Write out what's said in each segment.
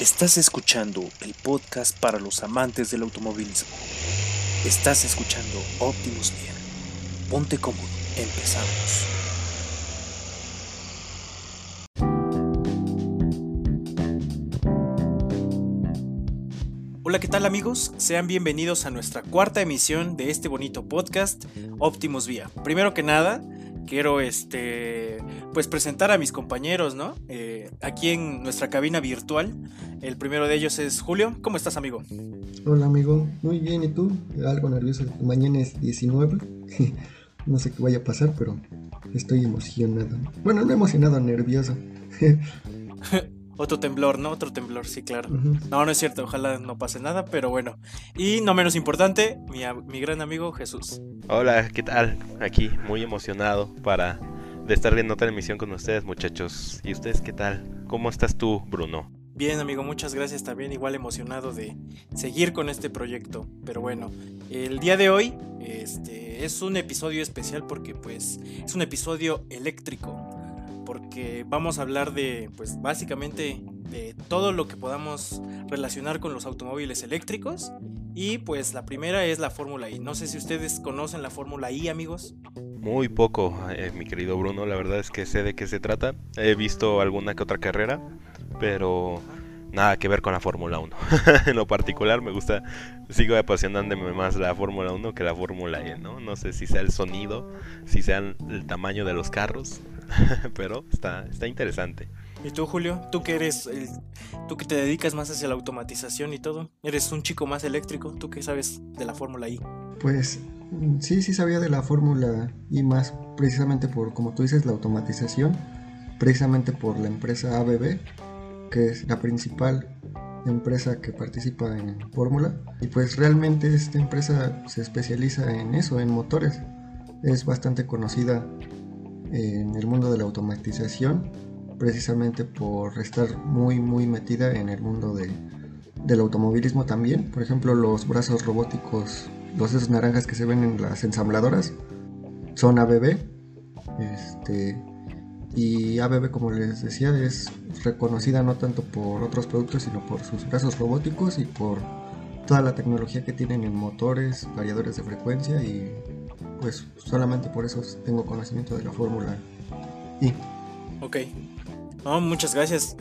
Estás escuchando el podcast para los amantes del automovilismo. Estás escuchando Optimus Bien. Ponte cómodo, empezamos. Hola, ¿qué tal amigos? Sean bienvenidos a nuestra cuarta emisión de este bonito podcast, Optimus Vía. Primero que nada, quiero este pues presentar a mis compañeros, ¿no? Eh, aquí en nuestra cabina virtual. El primero de ellos es Julio. ¿Cómo estás, amigo? Hola, amigo. Muy bien, ¿y tú? Algo nervioso. Mañana es 19. no sé qué vaya a pasar, pero estoy emocionado. Bueno, no emocionado, nervioso. Otro temblor, ¿no? Otro temblor, sí, claro. No, no es cierto, ojalá no pase nada, pero bueno. Y no menos importante, mi, mi gran amigo Jesús. Hola, ¿qué tal? Aquí, muy emocionado para de estar viendo otra emisión con ustedes, muchachos. ¿Y ustedes qué tal? ¿Cómo estás tú, Bruno? Bien, amigo, muchas gracias también. Igual emocionado de seguir con este proyecto. Pero bueno, el día de hoy este, es un episodio especial porque pues es un episodio eléctrico porque vamos a hablar de, pues básicamente de todo lo que podamos relacionar con los automóviles eléctricos. Y pues la primera es la Fórmula I. No sé si ustedes conocen la Fórmula I, amigos. Muy poco, eh, mi querido Bruno. La verdad es que sé de qué se trata. He visto alguna que otra carrera, pero nada que ver con la Fórmula 1. en lo particular me gusta, sigo apasionándome más la Fórmula 1 que la Fórmula E, ¿no? No sé si sea el sonido, si sea el tamaño de los carros, pero está, está interesante. ¿Y tú, Julio? ¿Tú que eres, tú que te dedicas más hacia la automatización y todo? ¿Eres un chico más eléctrico? ¿Tú qué sabes de la Fórmula I? Pues sí, sí sabía de la Fórmula I más precisamente por, como tú dices, la automatización, precisamente por la empresa ABB, que es la principal empresa que participa en Fórmula. Y pues realmente esta empresa se especializa en eso, en motores. Es bastante conocida en el mundo de la automatización, precisamente por estar muy muy metida en el mundo de, del automovilismo también. Por ejemplo, los brazos robóticos, los esos naranjas que se ven en las ensambladoras, son ABB. Este, y ABB, como les decía, es reconocida no tanto por otros productos, sino por sus brazos robóticos y por toda la tecnología que tienen en motores, variadores de frecuencia y pues solamente por eso tengo conocimiento de la fórmula I. Ok. muchas gracias.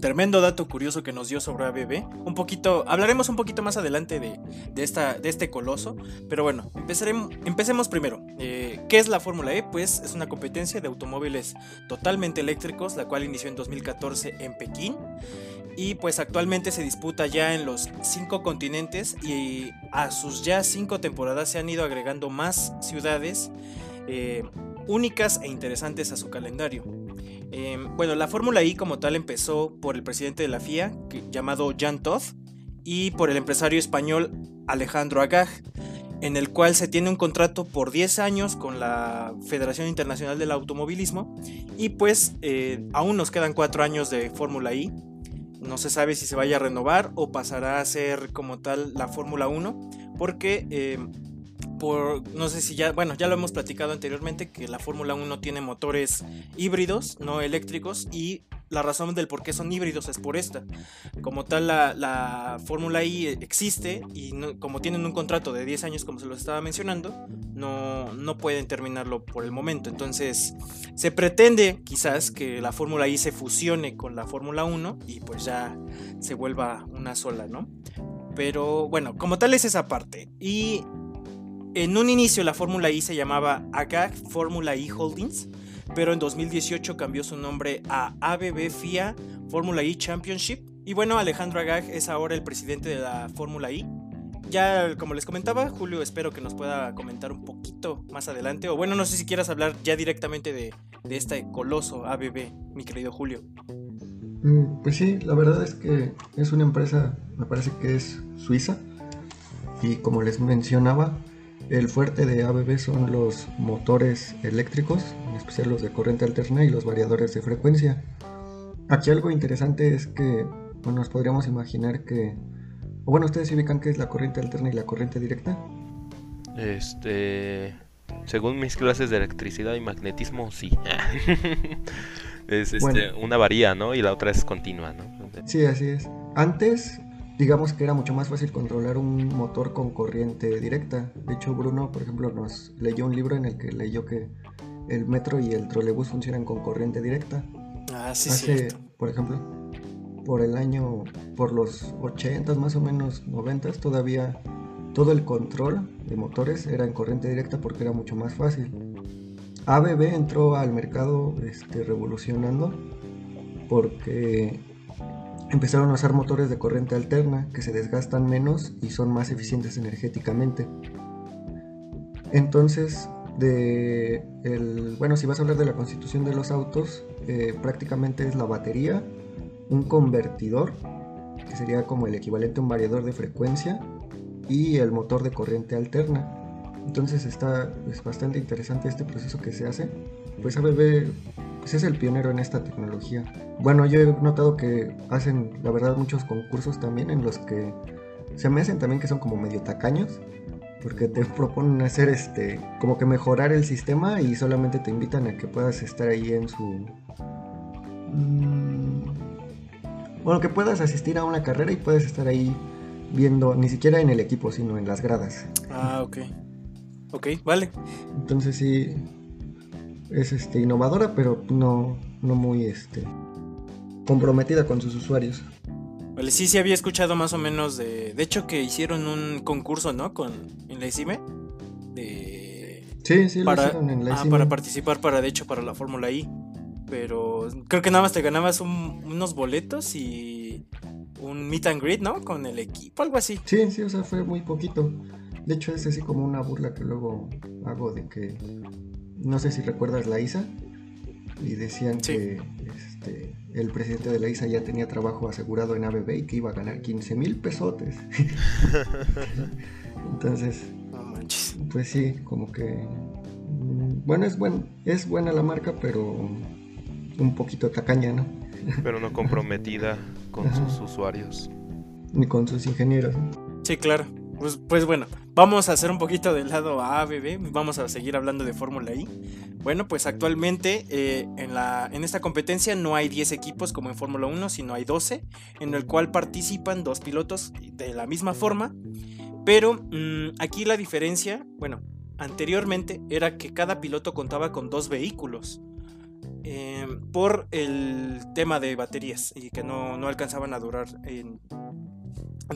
Tremendo dato curioso que nos dio sobre ABB. Un poquito, hablaremos un poquito más adelante de, esta, de este coloso. Pero bueno, empezaremos, empecemos primero. Eh, ¿Qué es la Fórmula E? Pues es una competencia de automóviles totalmente eléctricos, la cual inició en 2014 en Pekín y pues actualmente se disputa ya en los cinco continentes y a sus ya cinco temporadas se han ido agregando más ciudades eh, únicas e interesantes a su calendario. Em, bueno, la Fórmula I como tal empezó por el presidente de la FIA, llamado Jan Todt, y por el empresario español Alejandro Agag, en el cual se tiene un contrato por 10 años con la Federación Internacional del Automovilismo, y pues eh, aún nos quedan 4 años de Fórmula I, no se sabe si se vaya a renovar o pasará a ser como tal la Fórmula 1, porque eh, por, no sé si ya, bueno, ya lo hemos platicado anteriormente, que la Fórmula 1 tiene motores híbridos, no eléctricos, y la razón del por qué son híbridos es por esta. Como tal, la, Fórmula I existe y como tienen un contrato de 10 años, como se los estaba mencionando, no, no pueden terminarlo por el momento. Entonces, se pretende quizás que la Fórmula I se fusione con la Fórmula 1 y pues ya se vuelva una sola, ¿no? Pero bueno, como tal es esa parte. Y en un inicio la Fórmula I se llamaba AGAG Fórmula I Holdings, pero en 2018 cambió su nombre a ABB FIA Fórmula I Championship. Y bueno, Alejandro Agag es ahora el presidente de la Fórmula I. Ya, como les comentaba, Julio, espero que nos pueda comentar un poquito más adelante. O bueno, no sé si quieras hablar ya directamente de, de este coloso ABB, mi querido Julio. Mm, pues sí, la verdad es que es una empresa, me parece que es suiza. Y como les mencionaba, el fuerte de ABB son los motores eléctricos, especial los de corriente alterna y los variadores de frecuencia. Aquí algo interesante es que bueno, nos podríamos imaginar que... O bueno, ¿ustedes ubican qué es la corriente alterna y la corriente directa? Este... Según mis clases de electricidad y magnetismo, sí. es este, una varía, ¿no? Y la otra es continua, ¿no? Sí, así es. antes, digamos que era mucho más fácil controlar un motor con corriente directa. De hecho, Bruno, por ejemplo, nos leyó un libro en el que leyó que el metro y el trolebús funcionan con corriente directa. Ah, sí, Hace, por ejemplo, por el año, por los 80 más o menos 90 todavía todo el control de motores era en corriente directa porque era mucho más fácil. ABB entró al mercado este, revolucionando porque empezaron a usar motores de corriente alterna que se desgastan menos y son más eficientes energéticamente. Entonces, de el, bueno, si vas a hablar de la constitución de los autos, eh, prácticamente es la batería, un convertidor, que sería como el equivalente a un variador de frecuencia, y el motor de corriente alterna. Entonces está es bastante interesante este proceso que se hace. Pues ABB pues es el pionero en esta tecnología. Bueno, yo he notado que hacen, la verdad, muchos concursos también en los que se me hacen también que son como medio tacaños, porque te proponen hacer este, como que mejorar el sistema y solamente te invitan a que puedas estar ahí en su... Mm, bueno, que puedas asistir a una carrera y puedes estar ahí viendo, ni siquiera en el equipo, sino en las gradas. Ah, ok. Ok, vale. Entonces sí, es este, innovadora, pero no, no muy este, comprometida con sus usuarios. Vale, sí, sí había escuchado más o menos de... De hecho que hicieron un concurso, ¿no? Con, en la ICIME. De... Sí, sí, para, lo hicieron en la ah, para participar para, de hecho, para la Fórmula I. Pero creo que nada más te ganabas un- unos boletos y un meet and greet, ¿no? Con el equipo, algo así. Sí, sí, o sea, fue muy poquito. De hecho, es así como una burla que luego hago de que, no sé si recuerdas la ISA, y decían Sí. que este, el presidente de la ISA ya tenía trabajo asegurado en ABB y que iba a ganar 15 mil pesotes. Entonces, pues sí, como que, mm, bueno, es, buen, es buena la marca, pero un poquito tacaña, ¿no? pero no comprometida con Ajá. sus usuarios. Ni con sus ingenieros. Sí, claro. Pues, pues bueno, vamos a hacer un poquito del lado ABB, vamos a seguir hablando de Fórmula I. Bueno, pues actualmente eh, en, la, en esta competencia no hay 10 equipos como en Fórmula 1, sino hay 12, en el cual participan dos pilotos de la misma forma. Pero mm, aquí la diferencia, bueno, anteriormente era que cada piloto contaba con dos vehículos. eh, por el tema de baterías y que no, no alcanzaban a durar en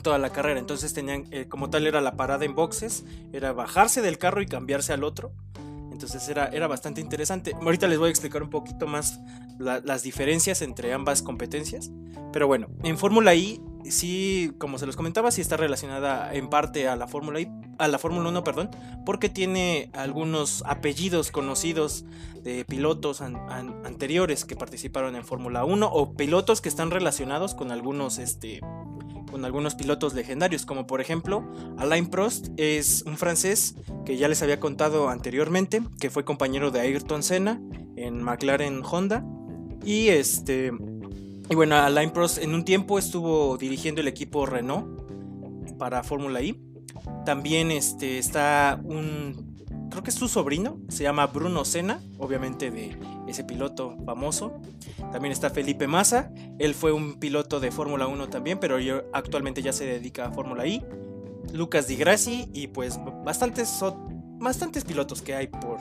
toda la carrera. Entonces tenían, eh, como tal era la parada en boxes, era bajarse del carro y cambiarse al otro. Entonces era, era bastante interesante. Ahorita les voy a explicar un poquito más la- las diferencias entre ambas competencias. Pero bueno, en Fórmula I, sí, como se los comentaba, sí está relacionada en parte a la Fórmula I, a la Fórmula 1, perdón, porque tiene algunos apellidos conocidos de pilotos an- an- anteriores que participaron en Fórmula 1 o pilotos que están relacionados con algunos, este, con algunos pilotos legendarios, como por ejemplo Alain Prost es un francés que ya les había contado anteriormente, que fue compañero de Ayrton Senna en McLaren Honda y este y bueno, Alain Prost en un tiempo estuvo dirigiendo el equipo Renault para Fórmula I. También este está un creo que es su sobrino, se llama Bruno Senna, obviamente de ese piloto famoso. También está Felipe Massa, él fue un piloto de Fórmula 1 también, pero yo actualmente ya se dedica a Fórmula I. Lucas Di Grassi y pues bastantes, bastantes pilotos que hay por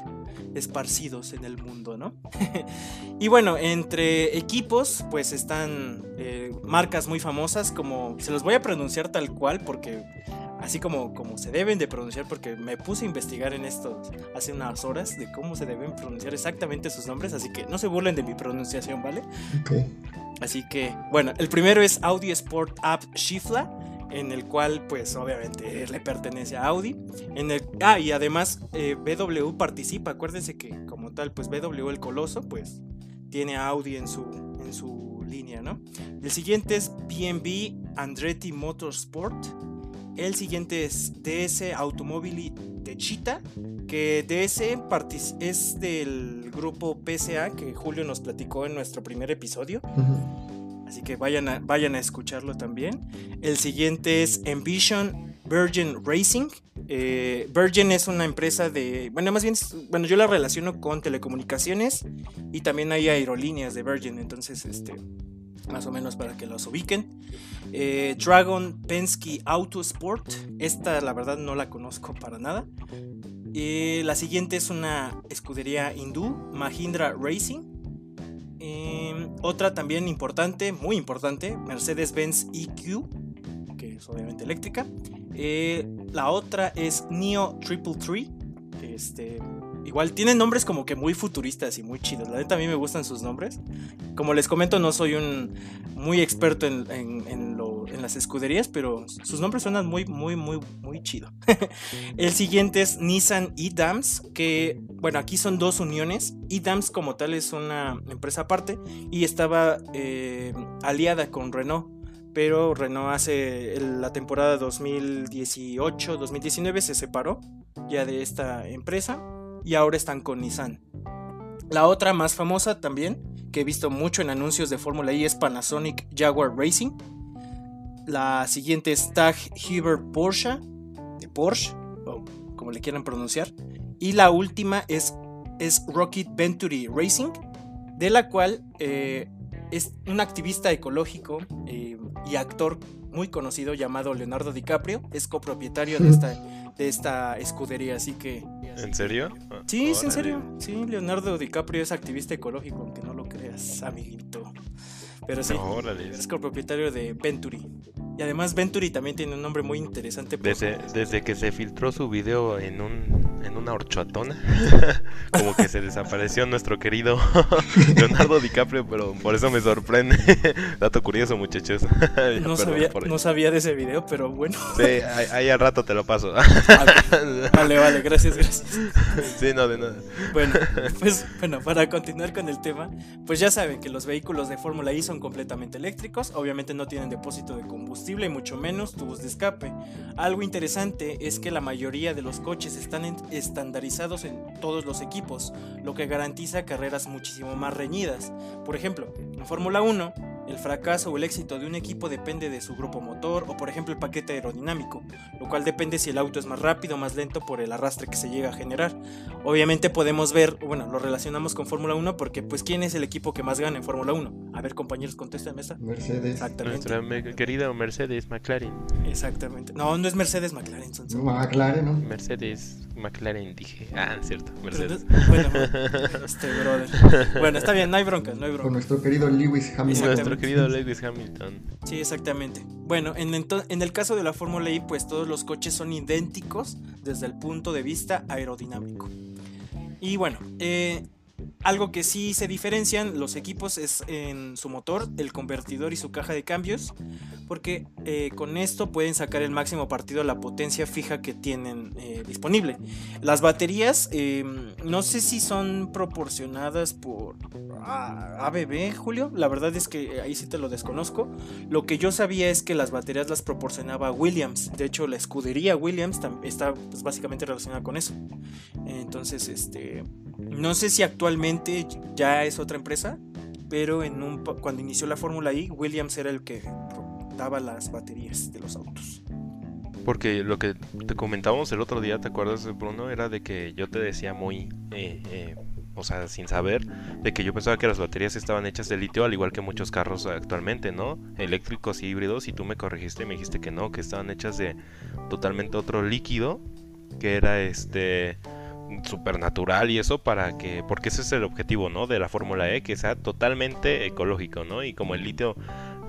esparcidos en el mundo, ¿no? y bueno, entre equipos pues están eh, marcas muy famosas como se los voy a pronunciar tal cual porque así como, como se deben de pronunciar porque me puse a investigar en esto hace unas horas de cómo se deben pronunciar exactamente sus nombres, así que no se burlen de mi pronunciación, ¿vale? Ok. Así que, bueno, el primero es Audi Sport App Shifla, en el cual, pues, obviamente le pertenece a Audi. En el, ah, y además eh, BW participa. Acuérdense que, como tal, pues BW el Coloso, pues, tiene a Audi en su, en su línea, ¿no? El siguiente es BNB Andretti Motorsport. El siguiente es DS Automobili Techita, que DS es del grupo PSA que Julio nos platicó en nuestro primer episodio. Así que vayan a, vayan a escucharlo también. El siguiente es Envision Virgin Racing. Eh, Virgin es una empresa de. Bueno, más bien, bueno, yo la relaciono con telecomunicaciones y también hay aerolíneas de Virgin. Entonces, este. más o menos para que los ubiquen. Eh, Dragon Penske Auto Sport, esta la verdad no la conozco para nada. Eh, la siguiente es una escudería hindú, Mahindra Racing. Em, otra también importante, muy importante, Mercedes-Benz EQ, que es obviamente eléctrica. Eh, la otra es Neo Triple Tree. Este, igual tienen nombres como que muy futuristas y muy chidos. La neta a mí me gustan sus nombres. Como les comento, no soy un muy experto en, en, las escuderías, pero sus nombres suenan muy, muy, muy, muy chido. El siguiente es Nissan E-Dams, que, bueno, aquí son dos uniones. E-Dams como tal es una empresa aparte y estaba eh, aliada con Renault pero Renault hace la temporada 2018-2019 se separó ya de esta empresa y ahora están con Nissan. La otra más famosa también, que he visto mucho en anuncios de Fórmula E, es Panasonic Jaguar Racing. La siguiente es Tag Heuer Porsche, de Porsche, o como le quieran pronunciar. Y la última es, es Rocket Venturi Racing, de la cual eh, es un activista ecológico eh, y actor muy conocido llamado Leonardo DiCaprio. Es copropietario de esta, de esta escudería, así que... ¿En serio? Sí, es en serio. Sí, Leonardo DiCaprio es activista ecológico, aunque no lo creas, amiguito. Pero sí, es copropietario de Venturi. Y además Venturi también tiene un nombre muy interesante. Desde, desde que se filtró su video en, un, en una horchatona, como que se desapareció nuestro querido Leonardo DiCaprio, pero por eso me sorprende. Dato curioso, muchachos. no, sabía, no sabía de ese video, pero bueno. sí, ahí, al rato te lo paso. vale, vale, gracias, gracias. Sí, no, de nada. Bueno, pues bueno, para continuar con el tema, pues ya saben que los vehículos de Fórmula I son completamente eléctricos, obviamente no tienen depósito de combustible y mucho menos tubos de escape. Algo interesante es que la mayoría de los coches están estandarizados en todos los equipos, lo que garantiza carreras muchísimo más reñidas. Por ejemplo, en Fórmula 1, el fracaso o el éxito de un equipo depende de su grupo motor o por ejemplo el paquete aerodinámico, lo cual depende si el auto es más rápido o más lento por el arrastre que se llega a generar. Obviamente podemos ver, bueno, lo relacionamos con Fórmula 1 porque pues ¿quién es el equipo que más gana en Fórmula 1? A ver compañeros, contéstame esa. Mercedes. Exactamente. Nuestra querida Mercedes McLaren. Exactamente. No, no es Mercedes McLaren. Son, McLaren, ¿no? Mercedes McLaren dije. Ah, cierto, Mercedes. Bueno, este brother. Bueno, está bien, no hay bronca, no hay bronca. Con nuestro querido Lewis Hamilton querido Lewis Hamilton. Sí, exactamente. Bueno, en, en el caso de la Fórmula E, pues todos los coches son idénticos desde el punto de vista aerodinámico. Y bueno, eh, algo que sí se diferencian los equipos es en su motor, el convertidor y su caja de cambios, porque eh, con esto pueden sacar el máximo partido a la potencia fija que tienen eh, disponible. Las baterías, em, no sé si son proporcionadas por ABB, Julio, la verdad es que ahí sí te lo desconozco. Lo que yo sabía es que las baterías las proporcionaba Williams, de hecho la escudería Williams está pues, básicamente relacionada con eso. Entonces, este, no sé si actualmente ya es otra empresa, pero cuando inició la Fórmula I, Williams era el que daba las baterías de los autos. Porque lo que te comentábamos el otro día, ¿te acuerdas, Bruno? Era de que yo te decía muy, eh, eh, o sea, sin saber, de que yo pensaba que las baterías estaban hechas de litio, al igual que muchos carros actualmente, ¿no? Eléctricos y híbridos, y tú me corregiste y me dijiste que no, que estaban hechas de totalmente otro líquido, que era este supernatural y eso para que porque ese es el objetivo no de la Fórmula E que sea totalmente ecológico no y como el litio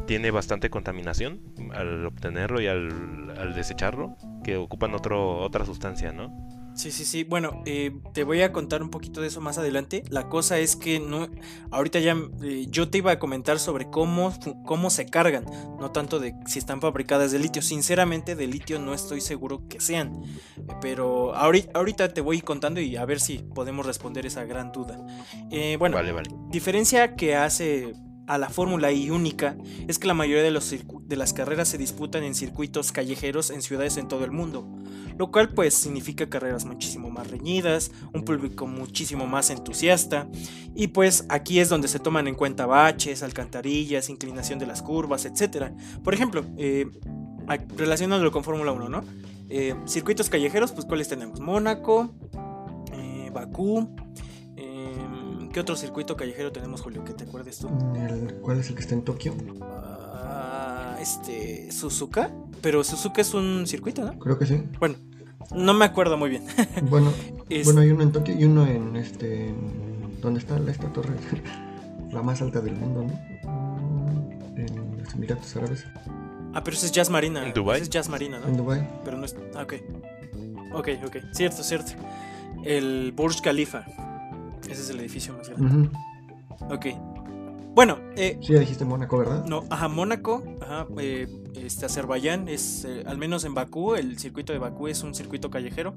tiene bastante contaminación al obtenerlo y al, al desecharlo que ocupan otro otra sustancia no Sí, sí, sí. Bueno, eh, te voy a contar un poquito de eso más adelante. La cosa es que no, ahorita ya eh, yo te iba a comentar sobre cómo, cómo se cargan, no tanto de si están fabricadas de litio. Sinceramente, de litio no estoy seguro que sean. Pero ahorita, ahorita te voy contando y a ver si podemos responder esa gran duda. Eh, bueno, vale, vale. diferencia que hace a la Fórmula I única es que la mayoría de las carreras se disputan en circuitos callejeros en ciudades en todo el mundo, lo cual pues significa carreras muchísimo más reñidas, un público muchísimo más entusiasta y pues aquí es donde se toman en cuenta baches, alcantarillas, inclinación de las curvas, etc. Por ejemplo, eh, relacionándolo con Fórmula 1, ¿no? Eh, circuitos callejeros, pues cuáles tenemos? Mónaco, eh, Bakú, ¿Qué otro circuito callejero tenemos, Julio? Que te acuerdes tú. El- ¿Cuál es el que está en Tokio? Ah, este. Suzuka. Pero Suzuka es un circuito, ¿no? Creo que sí. Bueno, no me acuerdo muy bien. Bueno, Es- bueno hay uno en Tokio y uno en este. en- ¿Dónde está esta torre? la más alta del mundo, ¿no? En los Emiratos Árabes, Ah, pero ese es Jazz Marina. ¿En Dubái? Ese es Jazz Marina, en ¿no? Dubai. Pero no es. ah, ok. Ok, ok. Cierto, cierto. El Burj Khalifa. Ese es el edificio más grande. Ujú. Ok. Bueno, eh, Sí, ya dijiste Mónaco, ¿verdad? No, ajá, Mónaco, ajá, eh, este Azerbaiyán es, eh, al menos en Bakú, el circuito de Bakú es un circuito callejero.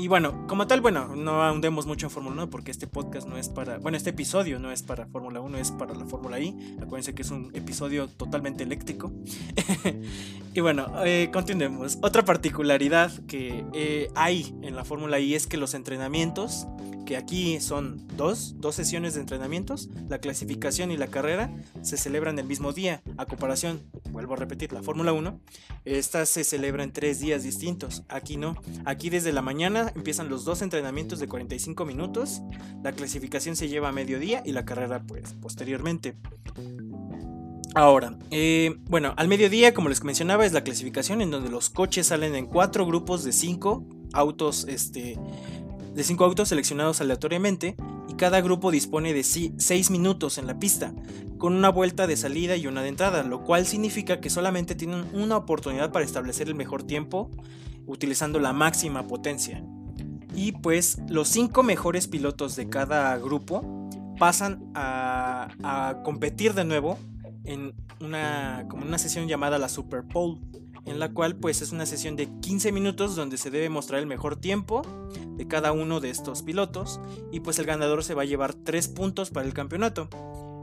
Y bueno, como tal, bueno, no ahondemos mucho en Fórmula 1 porque este podcast no es para, bueno, este episodio no es para Fórmula 1, es para la Fórmula I. Acuérdense que es un episodio totalmente eléctrico. y bueno, eh, continuemos. Otra particularidad que eh, hay en la Fórmula I es que los entrenamientos, que aquí son dos, dos sesiones de entrenamientos, la clasificación y la carrera, se celebran el mismo día. A comparación, vuelvo a repetir, la Fórmula 1, esta se celebra en tres días distintos. Aquí no. Aquí desde la mañana empiezan los dos entrenamientos de 45 minutos, la clasificación se lleva a mediodía y la carrera pues posteriormente. Ahora, eh, bueno, al mediodía, como les mencionaba, es la clasificación en donde los coches salen en cuatro grupos de cinco autos, este, de cinco autos seleccionados aleatoriamente y cada grupo dispone de 6 minutos en la pista, con una vuelta de salida y una de entrada, lo cual significa que solamente tienen una oportunidad para establecer el mejor tiempo utilizando la máxima potencia. Y pues los 5 mejores pilotos de cada grupo pasan a, competir de nuevo en una, como una sesión llamada la Super Bowl, en la cual pues es una sesión de 15 minutos donde se debe mostrar el mejor tiempo de cada uno de estos pilotos y pues el ganador se va a llevar 3 puntos para el campeonato.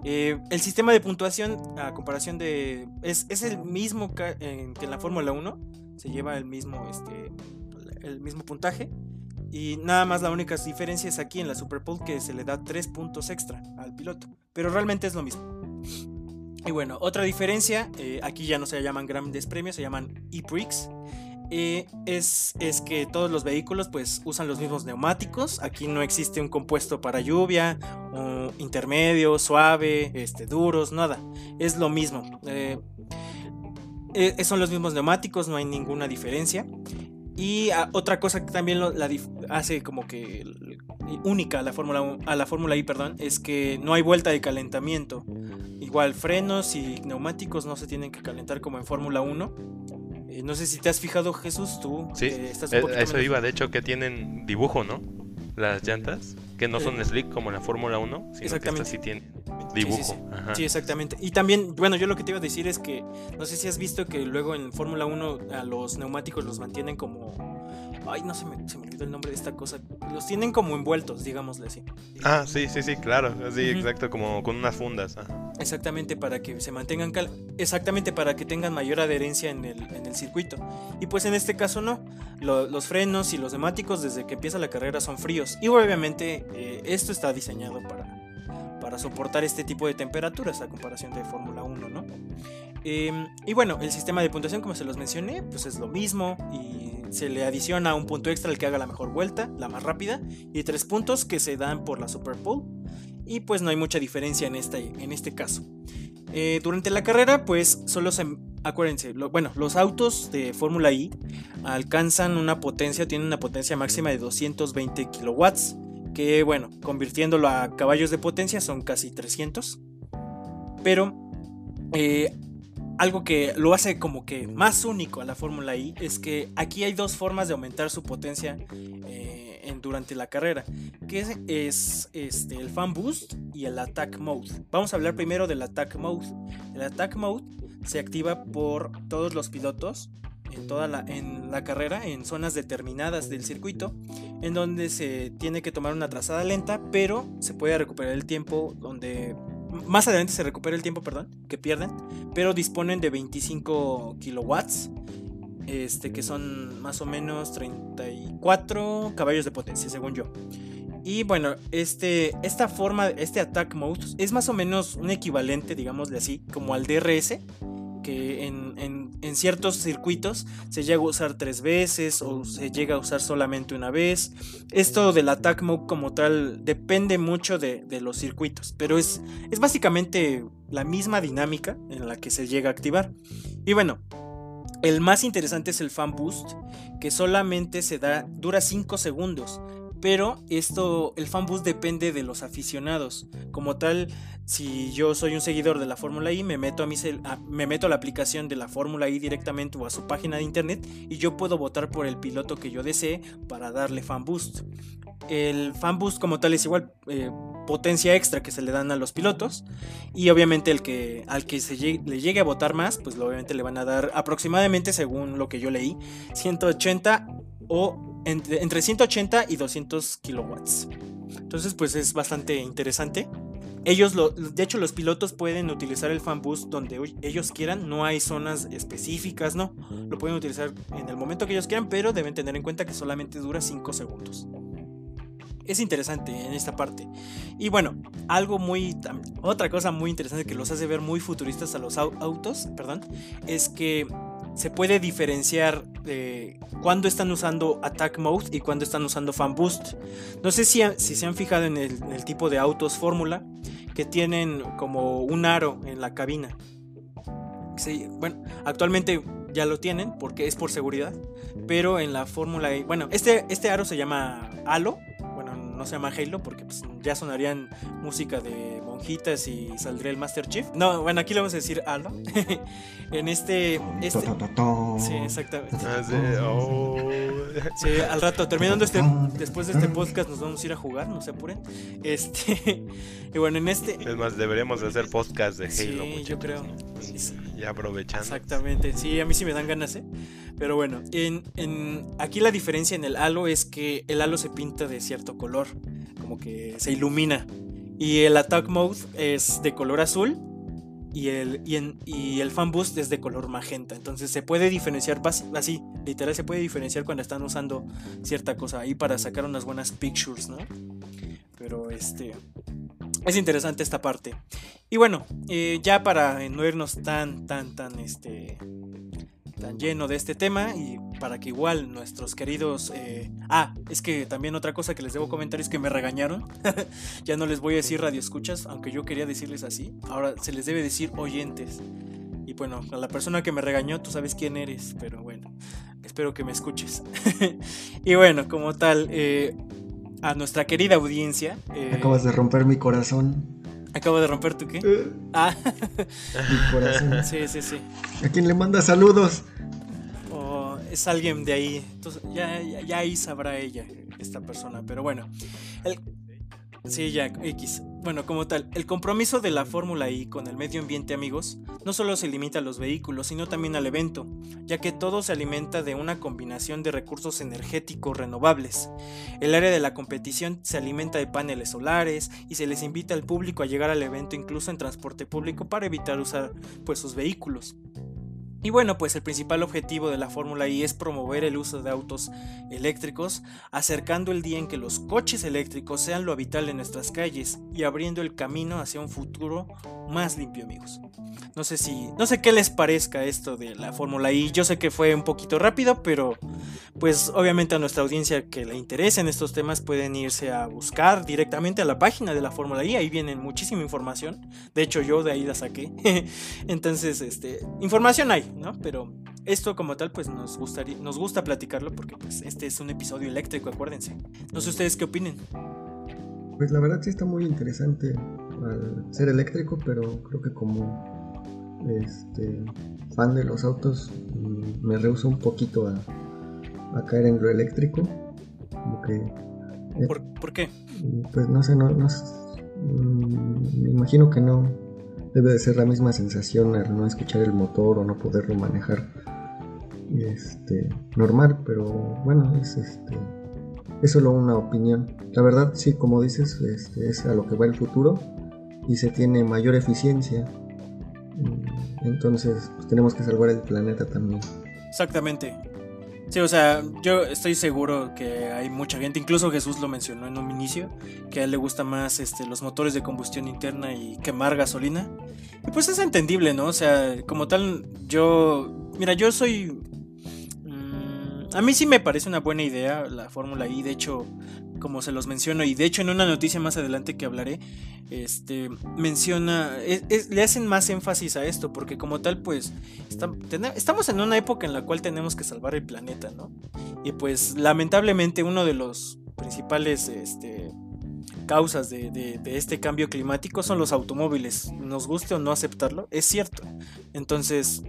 Eh, el sistema de puntuación a comparación de... es, es el mismo que en la Fórmula 1, se lleva el mismo, este, el mismo puntaje. Y nada más la única diferencia es aquí en la Super que se le da 3 puntos extra al piloto. Pero realmente es lo mismo. Y bueno, otra diferencia, eh, aquí ya no se llaman grandes premios, se llaman e-prix. eh, es, es que todos los vehículos pues usan los mismos neumáticos. Aquí no existe un compuesto para lluvia, intermedio, suave, este, duros, nada. Es lo mismo. eh, son los mismos neumáticos, no hay ninguna diferencia. Y ah, otra cosa que también lo- la hace como que única a la Fórmula 1 a la Fórmula I, perdón, es que no hay vuelta de calentamiento. Igual frenos y neumáticos no se tienen que calentar como en Fórmula 1. Eh, no sé si te has fijado, Jesús, tú. Sí, estás un a eso menos- iba, de hecho que tienen dibujo, ¿no? Las llantas, que no son Eh, slick como en la Fórmula 1, sino que estas sí tienen Sí, sí, dibujo. sí. Ajá. Sí, exactamente. Y también, bueno, yo lo que te iba a decir es que no sé si has visto que luego en Fórmula 1 a los neumáticos los mantienen como... Ay, no se me, se me olvidó el nombre de esta cosa. Los tienen como envueltos, digámosle así. Ah, sí, sí, sí, claro. Sí, exacto, como con unas fundas. Exactamente para que se mantengan cal- exactamente para que tengan mayor adherencia en el, en el circuito. Y pues en este caso no. Lo- los frenos y los neumáticos desde que empieza la carrera son fríos. Y obviamente eh, esto está diseñado para, para soportar este tipo de temperaturas a comparación de Fórmula 1, ¿no? Em, y bueno, el sistema de puntuación, como se los mencioné, pues es lo mismo. Y se le adiciona un punto extra al que haga la mejor vuelta, la más rápida. Y tres puntos que se dan por la Super Bowl y pues no hay mucha diferencia en este, en este caso. Eh, durante la carrera, pues solo se... Acuérdense, lo- bueno, los autos de Fórmula I alcanzan una potencia, tienen una potencia máxima de 220 kilowatts, que bueno, convirtiéndolo a caballos de potencia son casi 300. Pero eh, algo que lo hace como que más único a la Fórmula I es que aquí hay dos formas de aumentar su potencia eh, en- durante la carrera, que es, es, este, el Fan Boost y el Attack Mode. Vamos a hablar primero del Attack Mode. El Attack Mode se activa por todos los pilotos en toda la, en la carrera, en zonas determinadas del circuito, en donde se tiene que tomar una trazada lenta, pero se puede recuperar el tiempo donde... Más adelante se recupera el tiempo, perdón, que pierden, pero disponen de 25 kilowatts, este, que son más o menos 34 caballos de potencia, según yo. Y bueno, este, esta forma, este attack mode es más o menos un equivalente, digámosle así, como al DRS, que en, en, ciertos circuitos se llega a usar tres veces o se llega a usar solamente una vez. Esto del attack mode como tal depende mucho de, de los circuitos, pero es, es básicamente la misma dinámica en la que se llega a activar. Y bueno, el más interesante es el fan boost, que solamente se da, dura 5 segundos. Pero esto, el fan boost depende de los aficionados. Como tal, si yo soy un seguidor de la Fórmula I, me meto a, mi me meto a la aplicación de la Fórmula I directamente o a su página de internet y yo puedo votar por el piloto que yo desee para darle fan boost. El fan boost como tal es igual eh, potencia extra que se le dan a los pilotos y obviamente el que al que se le llegue a votar más, pues obviamente le van a dar aproximadamente según lo que yo leí 180 o entre, entre 180 y 200 kilowatts. Entonces pues es bastante interesante. Ellos, lo, de hecho, los pilotos pueden utilizar el fan donde ellos quieran. No hay zonas específicas, no. Lo pueden utilizar en el momento que ellos quieran, pero deben tener en cuenta que solamente dura 5 segundos. Es interesante en esta parte. Y bueno, algo muy. Otra cosa muy interesante que los hace ver muy futuristas a los autos, perdón, es que se puede diferenciar de cuando están usando Attack Mode y cuando están usando Fan Boost. No sé si, si se han fijado en el, tipo de autos Fórmula que tienen como un aro en la cabina. bueno, actualmente ya lo tienen porque es por seguridad, pero en la Fórmula bueno, este, este aro se llama Halo no se llama Halo porque pues, ya sonarían música de monjitas y saldría el Master Chief. No, bueno, aquí le vamos a decir Halo. en este. este sí, exactamente. Ah, oh. sí, al rato, terminando este. Después de este podcast, nos vamos a ir a jugar, no se apuren. Este. Y bueno, en este. Es más, deberíamos hacer podcast de Halo. Sí, yo creo. Ya aprovechando. Exactamente, sí, a mí sí me dan ganas, ¿eh? Pero bueno, en, aquí la diferencia en el halo es que el halo se pinta de cierto color, como que se ilumina. Y el attack mode es de color azul y el, y, el fan boost es de color magenta. Entonces se puede diferenciar así, literal se puede diferenciar cuando están usando cierta cosa ahí para sacar unas buenas pictures, ¿no? Pero este... Es interesante esta parte. Y bueno, eh, ya para no irnos tan, tan, tan, este, tan lleno de este tema y para que igual nuestros queridos... Eh, ah, es que también otra cosa que les debo comentar es que me regañaron. ya no les voy a decir radioescuchas, aunque yo quería decirles así. Ahora se les debe decir oyentes. Y bueno, a la persona que me regañó, tú sabes quién eres, pero bueno, espero que me escuches. y bueno, como tal, eh, a nuestra querida audiencia... Eh, Acabas de romper mi corazón. ¿Acabo de romper tu qué? Eh. ah. Mi corazón. Sí, sí, sí. ¿A quién le manda saludos? O es alguien de ahí. Entonces, ya, ya, ahí sabrá ella, esta persona. Pero bueno. El... Sí, ya, X. Bueno, como tal, el compromiso de la Fórmula I con el medio ambiente, amigos, no solo se limita a los vehículos, sino también al evento, ya que todo se alimenta de una combinación de recursos energéticos renovables. El área de la competición se alimenta de paneles solares y se les invita al público a llegar al evento incluso en transporte público para evitar usar pues sus vehículos. Y bueno, pues el principal objetivo de la Fórmula I es promover el uso de autos eléctricos, acercando el día en que los coches eléctricos sean lo habitual en nuestras calles y abriendo el camino hacia un futuro más limpio, amigos. No sé si, no sé qué les parezca esto de la Fórmula I. Yo sé que fue un poquito rápido, pero pues obviamente a nuestra audiencia que le interesen estos temas pueden irse a buscar directamente a la página de la Fórmula I. Ahí viene muchísima información. De hecho, yo de ahí la saqué. Entonces, este, información hay. Pero esto como tal, pues nos gustaría, nos gusta platicarlo porque pues este es un episodio eléctrico, acuérdense. No sé ustedes qué opinen. Pues la verdad sí está muy interesante al ser eléctrico, pero creo que como este fan de los autos mm, me rehuso un poquito a, caer en lo eléctrico. Eh, ¿Por, qué? Pues no sé, no, no mm, me imagino que no debe de ser la misma sensación al no escuchar el motor o no poderlo manejar este, normal, pero bueno, es este es solo una opinión. La verdad, sí, como dices, este, es a lo que va el futuro y se tiene mayor eficiencia. Mm, entonces, pues, tenemos que salvar el planeta también. Exactamente. Sí, o sea, yo estoy seguro que hay mucha gente, incluso Jesús lo mencionó en un inicio, que a él le gusta más este, los motores de combustión interna y quemar gasolina. Y pues es entendible, ¿no? O sea, como tal, yo, mira, yo soy... a mí sí me parece una buena idea la Fórmula I, de hecho, como se los menciono, y de hecho en una noticia más adelante que hablaré, este, menciona, le hacen más énfasis a esto, porque como tal, pues, estamos en una época en la cual tenemos que salvar el planeta, ¿no? Y pues, lamentablemente, uno de los principales, este, causas de, este cambio climático son los automóviles, nos guste o no aceptarlo, es cierto. Entonces,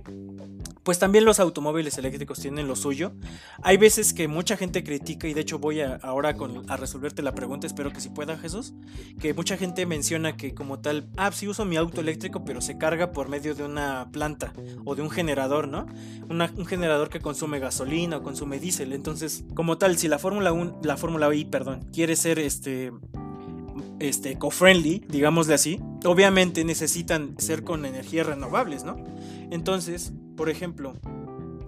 pues también los automóviles eléctricos tienen lo suyo. Hay veces que mucha gente critica, y de hecho voy a, ahora a resolverte la pregunta, espero que si pueda Jesús, que mucha gente menciona que como tal, ah, sí uso mi auto eléctrico, pero se carga por medio de una planta o de un generador, ¿no? Un generador que consume gasolina o consume diésel. Entonces, como tal, si la Fórmula 1, la Fórmula I, perdón, quiere ser este este eco-friendly, digámosle así, obviamente necesitan ser con energías renovables, ¿no? Entonces, por ejemplo,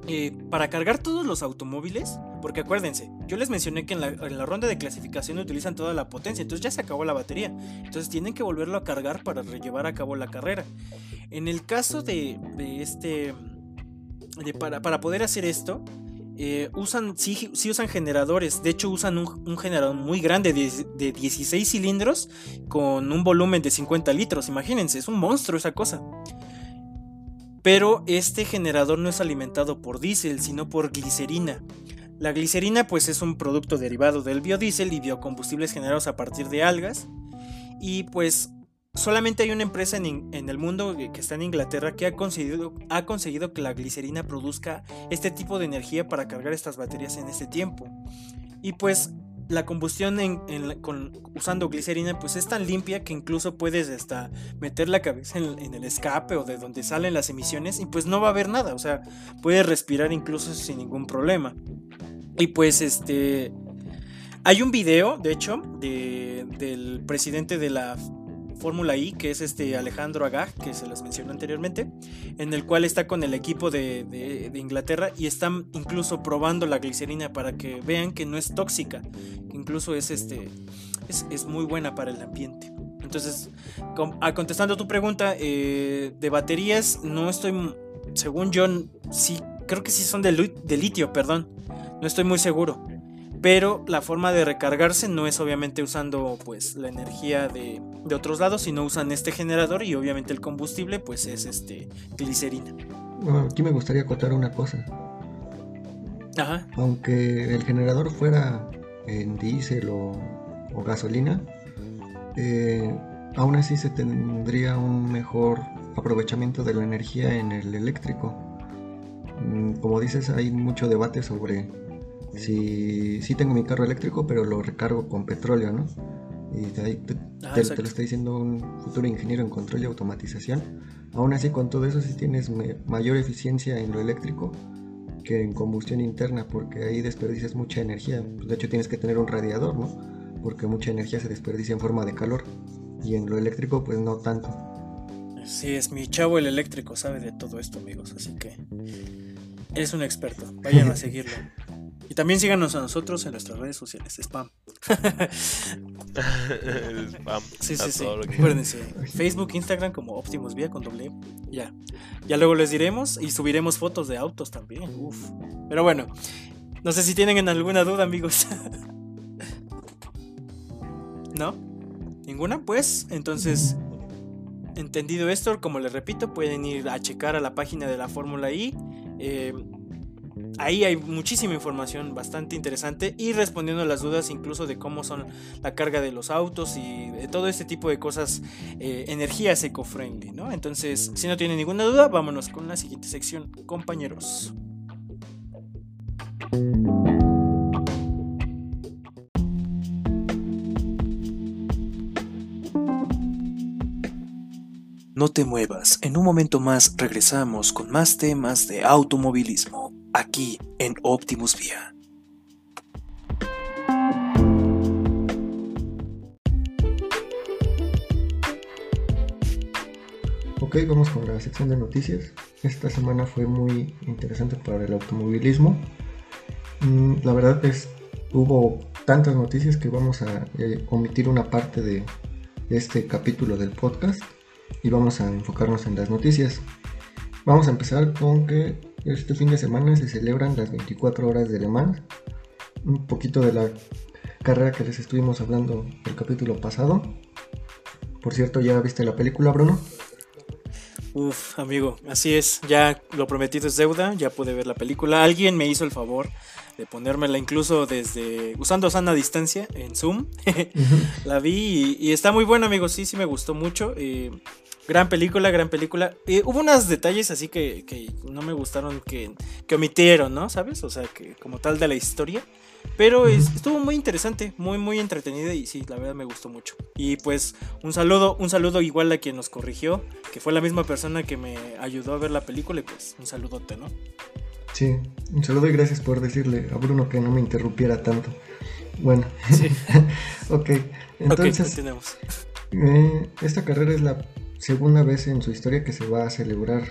eh, para cargar todos los automóviles, porque acuérdense, yo les mencioné que en la, ronda de clasificación utilizan toda la potencia, entonces ya se acabó la batería, entonces tienen que volverlo a cargar para llevar a cabo la carrera. En el caso de, este, para, para poder hacer esto, eh, usan, sí, usan generadores. De hecho, usan un, un generador muy grande de, de 16 cilindros con un volumen de 50 litros. Imagínense, es un monstruo esa cosa. Pero este generador no es alimentado por diésel, sino por glicerina. La glicerina pues es un producto derivado del biodiesel y biocombustibles generados a partir de algas. Y pues solamente hay una empresa en, el mundo que está en Inglaterra que ha conseguido, ha conseguido que la glicerina produzca este tipo de energía para cargar estas baterías en este tiempo. Y pues la combustión usando glicerina pues es tan limpia que incluso puedes hasta meter la cabeza en, el escape o de donde salen las emisiones y pues no va a haber nada, o sea, puedes respirar incluso sin ningún problema. Y pues este... Hay un video, de hecho, de- del presidente de la Fórmula I, que es este Alejandro Agag, que se les mencionó anteriormente, en el cual está con el equipo de, Inglaterra y están incluso probando la glicerina para que vean que no es tóxica, incluso es, este, es, muy buena para el ambiente. Entonces, ah, contestando tu pregunta, eh, de baterías, no estoy, según yo, sí, creo que sí son de litio, perdón, no estoy muy seguro. Pero la forma de recargarse no es obviamente usando pues la energía de, de otros lados, sino usan este generador y obviamente el combustible pues es este glicerina. Bueno, aquí me gustaría acotar una cosa. Ajá. Aunque el generador fuera en diésel o, o gasolina, eh, aún así se tendría un mejor aprovechamiento de la energía en el eléctrico. Mm, Como dices, hay mucho debate sobre si, si tengo mi carro eléctrico, pero lo recargo con petróleo, ¿no? Y de ahí te, Ah, te- lo está diciendo un futuro ingeniero en control y automatización. Aún así, con todo eso, sí tienes me- mayor eficiencia en lo eléctrico que en combustión interna, porque ahí desperdicias mucha energía. De hecho, tienes que tener un radiador, ¿no? Porque mucha energía se desperdicia en forma de calor. Y en lo eléctrico, pues no tanto. Sí, es mi chavo el eléctrico, sabe de todo esto, amigos, así que eres un experto. Vayan a seguirlo. Y también síganos a nosotros en nuestras redes sociales, spam. Spam Sí, sí, sí. Acuérdense, Facebook, Instagram como Optimus Vía con doble. E. Ya. Ya luego les diremos y subiremos fotos de autos también. Uf. Pero bueno, no sé si tienen alguna duda, amigos. ¿No? ¿Ninguna? Pues, entonces, entendido esto, como les repito, pueden ir a checar a la página de la Fórmula I. eh, ahí hay muchísima información bastante interesante y respondiendo a las dudas incluso de cómo son la carga de los autos y de todo este tipo de cosas, eh, energías eco-friendly, ¿no? Entonces, si no tienen ninguna duda, vámonos con la siguiente sección, compañeros. No te muevas, en un momento más regresamos con más temas de automovilismo, aquí en Optimus Vía. Ok, vamos con la sección de noticias. Esta semana fue muy interesante para el automovilismo. Mm, la verdad es, hubo tantas noticias que vamos a eh, omitir una parte de este capítulo del podcast y vamos a enfocarnos en las noticias. Vamos a empezar con que este fin de semana se celebran las 24 horas de Le Mans. Un poquito de la carrera que les estuvimos hablando el capítulo pasado. Por cierto, ¿ya viste la película, Bruno? Uf, amigo, así es. Ya lo prometido es deuda, ya pude ver la película. Alguien me hizo el favor de ponérmela incluso desde usando sana distancia en Zoom. la vi y, está muy buena, amigo. Sí, sí me gustó mucho. Eh, gran película, gran película. Eh, hubo unos detalles así que, que no me gustaron que, que, omitieron, ¿no? ¿Sabes? O sea, que como tal de la historia. Pero estuvo muy interesante, muy muy entretenida y sí, la verdad me gustó mucho. Y pues un saludo, un saludo igual a quien nos corrigió, que fue la misma persona que me ayudó a ver la película y pues un saludote, ¿no? Sí, un saludo y gracias por decirle a Bruno que no me interrumpiera tanto. Bueno, sí. ok, entonces eh, esta carrera es la segunda vez en su historia que se va a celebrar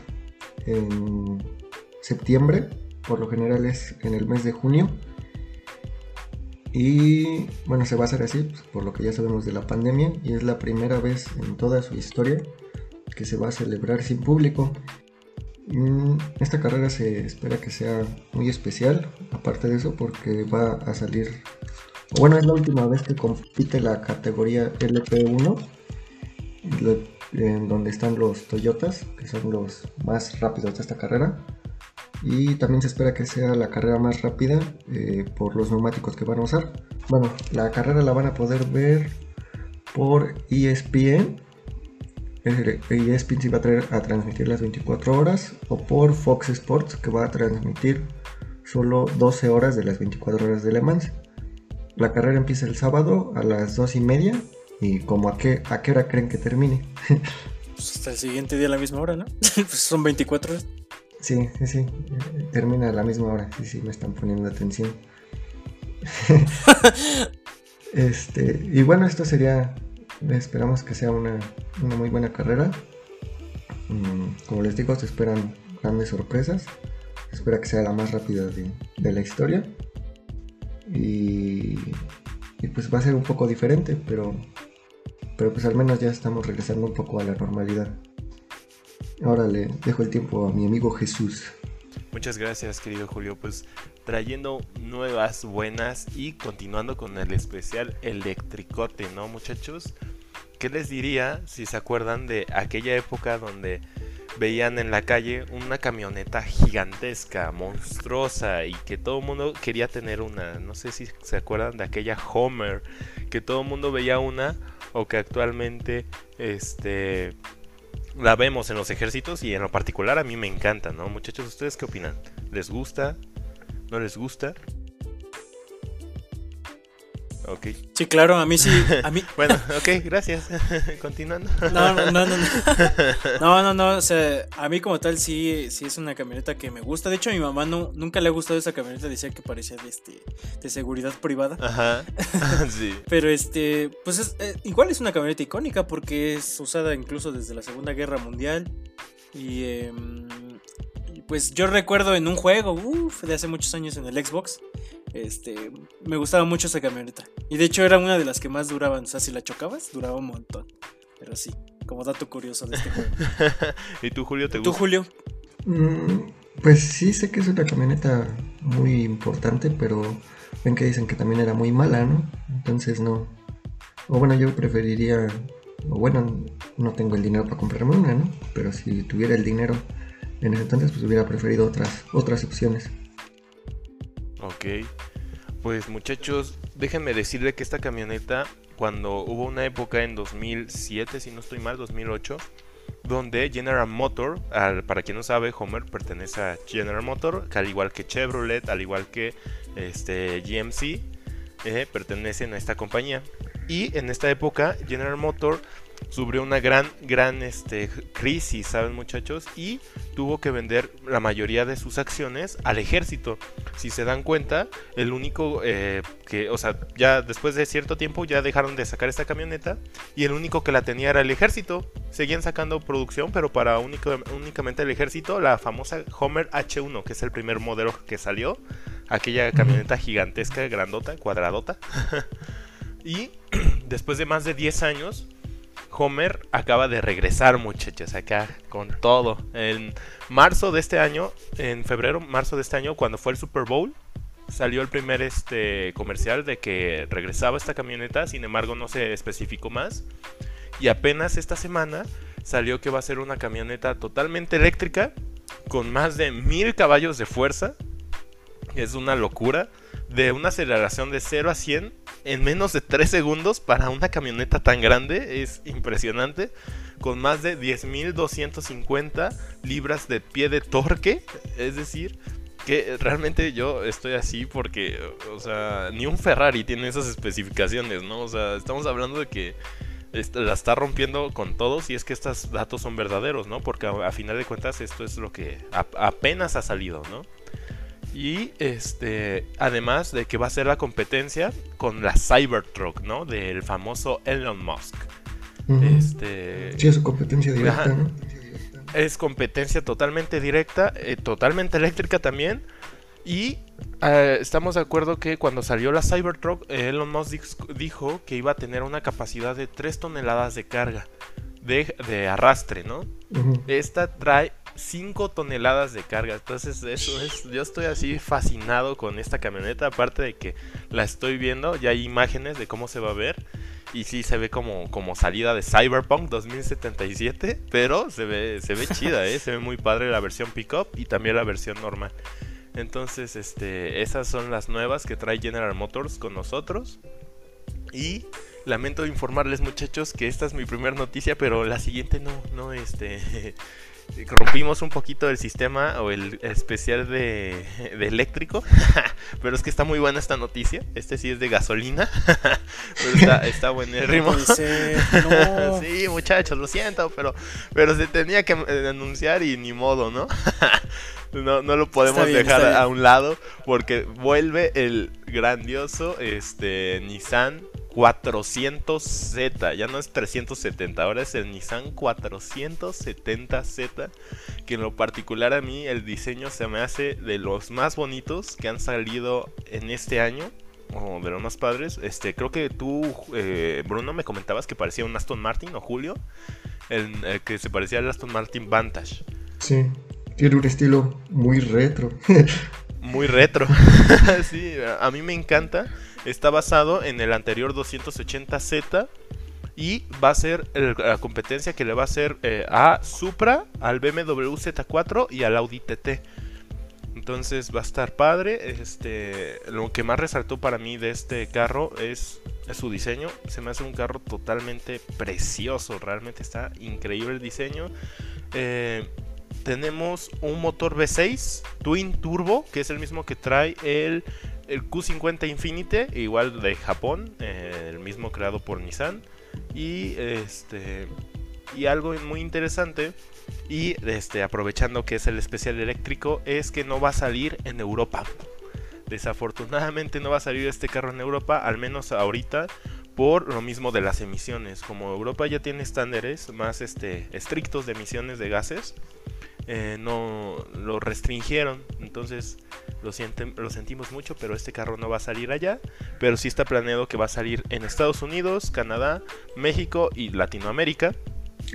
en septiembre, por lo general es en el mes de junio. Y bueno, se va a hacer así, pues, por lo que ya sabemos de la pandemia, y es la primera vez en toda su historia que se va a celebrar sin público. Mm, esta carrera se espera que sea muy especial, aparte de eso, porque va a salir, bueno, es la última vez que compite la categoría LP1, en donde están los Toyotas, que son los más rápidos de esta carrera. Y también se espera que sea la carrera más rápida eh, por los neumáticos que van a usar. Bueno, la carrera la van a poder ver por ESPN ESPN sí va a, a transmitir las 24 horas o por Fox Sports que va a transmitir solo 12 horas de las 24 horas de Le Mans. La carrera empieza el sábado a las 2 y media y como a qué, a qué hora creen que termine. pues hasta el siguiente día a la misma hora, ¿no? pues son 24 horas. Sí, sí, sí, termina a la misma hora, sí, sí, me están poniendo atención. este, y bueno, esto sería Esperamos que sea una, muy buena carrera. Mm, como les digo, se esperan grandes sorpresas. Se espera que sea la más rápida de, la historia. Y, pues va a ser un poco diferente, pero, pero pues al menos ya estamos regresando un poco a la normalidad. Ahora le dejo el tiempo a mi amigo Jesús. Muchas gracias, querido Julio. Pues trayendo nuevas buenas y continuando con el especial electricote, ¿no, muchachos? ¿Qué les diría si se acuerdan de aquella época donde veían en la calle una camioneta gigantesca, monstruosa y que todo el mundo quería tener una? No sé si se acuerdan de aquella Homer, que todo el mundo veía una o que actualmente este la vemos en los ejércitos y en lo particular a mí me encanta, ¿no? Muchachos, ¿ustedes qué opinan? ¿Les gusta? ¿No les gusta? Ok. Sí, claro, a mí sí. A mí... bueno, ok, gracias. Continuando. No, no, no, no. No, no, no. O sea, a mí como tal sí, sí es una camioneta que me gusta. De hecho, a mi mamá no, nunca le ha gustado esa camioneta. Decía que parecía de, este, de seguridad privada. Ajá. Sí. Pero este, pues es, eh, igual es una camioneta icónica porque es usada incluso desde la Segunda Guerra Mundial. Y, em, pues yo recuerdo en un juego, uff, de hace muchos años en el Xbox este, me gustaba mucho esa camioneta. Y de hecho era una de las que más duraban. O sea, si la chocabas, duraba un montón. Pero sí, como dato curioso de este juego. ¿Y tú, Julio, te gusta? ¿Tú, Julio? Mm, pues sí, sé que es una camioneta muy importante, pero ven que dicen que también era muy mala, ¿no? Entonces no. O bueno, yo preferiría. O bueno, no tengo el dinero para comprarme una, ¿no? Pero si tuviera el dinero en ese entonces, pues hubiera preferido otras, otras opciones. Ok. Pues muchachos, déjenme decirle que esta camioneta, cuando hubo una época en 2007, si no estoy mal, 2008, donde General Motor, para quien no sabe, Homer pertenece a General Motor, que al igual que Chevrolet, al igual que este, GMC, eh, pertenecen a esta compañía. Y en esta época, General Motor sufrió una gran, gran este, crisis, ¿saben muchachos? Y tuvo que vender la mayoría de sus acciones al ejército. Si se dan cuenta, el único eh, que, o sea, ya después de cierto tiempo ya dejaron de sacar esta camioneta y el único que la tenía era el ejército. Seguían sacando producción, pero para único, únicamente el ejército, la famosa Homer H1, que es el primer modelo que salió aquella camioneta gigantesca, grandota, cuadradota. y después de más de 10 años, Homer acaba de regresar, muchachos, acá con todo. En marzo de este año, en febrero, marzo de este año, cuando fue el Super Bowl, salió el primer este comercial de que regresaba esta camioneta, sin embargo no se especificó más. Y apenas esta semana salió que va a ser una camioneta totalmente eléctrica con más de mil caballos de fuerza. Es una locura. De una aceleración de 0 a 100 en menos de 3 segundos para una camioneta tan grande. Es impresionante. Con más de 10.250 libras de pie de torque. Es decir, que realmente yo estoy así porque, o sea, ni un Ferrari tiene esas especificaciones, ¿no? O sea, estamos hablando de que la está rompiendo con todos y es que estos datos son verdaderos, ¿no? Porque a, final de cuentas esto es lo que apenas ha salido, ¿no? Y este, además de que va a ser la competencia con la Cybertruck, ¿no? Del famoso Elon Musk. Este, sí, es competencia directa, ¿no? es competencia totalmente directa, eh, totalmente eléctrica también. Y eh, estamos de acuerdo que cuando salió la Cybertruck, Elon Musk dijo que iba a tener una capacidad de 3 toneladas de carga, de, arrastre, ¿no? Esta trae 5 toneladas de carga. Entonces, eso es. Yo estoy así fascinado con esta camioneta. Aparte de que la estoy viendo, ya hay imágenes de cómo se va a ver. Y sí se ve como, como salida de Cyberpunk 2077, pero se ve, se ve chida, ¿eh? se ve muy padre la versión pickup y también la versión normal. Entonces, este, esas son las nuevas que trae General Motors con nosotros. Y lamento informarles muchachos que esta es mi primera noticia, pero la siguiente no, no, este, rompimos un poquito el sistema o el especial de, eléctrico. pero es que está muy buena esta noticia. Este sí es de gasolina. pero está, está buenérrimo. sí, muchachos, lo siento, pero, pero se tenía que eh, anunciar y ni modo, ¿no? no, no lo podemos dejar a un lado porque vuelve el grandioso este Nissan 400Z, ya no es 370, ahora es el Nissan 470Z, que en lo particular a mí el diseño se me hace de los más bonitos que han salido en este año, o de los más padres. Este, creo que tú, eh, Bruno, me comentabas que parecía un Aston Martin, o Julio, el, que se parecía al Aston Martin Vantage. Sí, tiene un estilo muy retro. muy retro, sí, a mí me encanta está basado en el anterior 280Z y va a ser la competencia que le va a hacer eh, a Supra, al BMW Z4 y al Audi TT. Entonces va a estar padre. Este, lo que más resaltó para mí de este carro es, su diseño. Se me hace un carro totalmente precioso. Realmente está increíble el diseño. Eh, tenemos un motor V6 Twin Turbo, que es el mismo que trae el el Q50 Infinite, igual de Japón, eh, el mismo creado por Nissan. Y este y algo muy interesante y este aprovechando que es el especial eléctrico es que no va a salir en Europa. Desafortunadamente no va a salir este carro en Europa, al menos ahorita por lo mismo de las emisiones. Como Europa ya tiene estándares más este, estrictos de emisiones de gases, eh, no lo restringieron. Entonces lo, lo sentimos mucho, pero este carro no va a salir allá. Pero sí está planeado que va a salir en Estados Unidos, Canadá, México y Latinoamérica.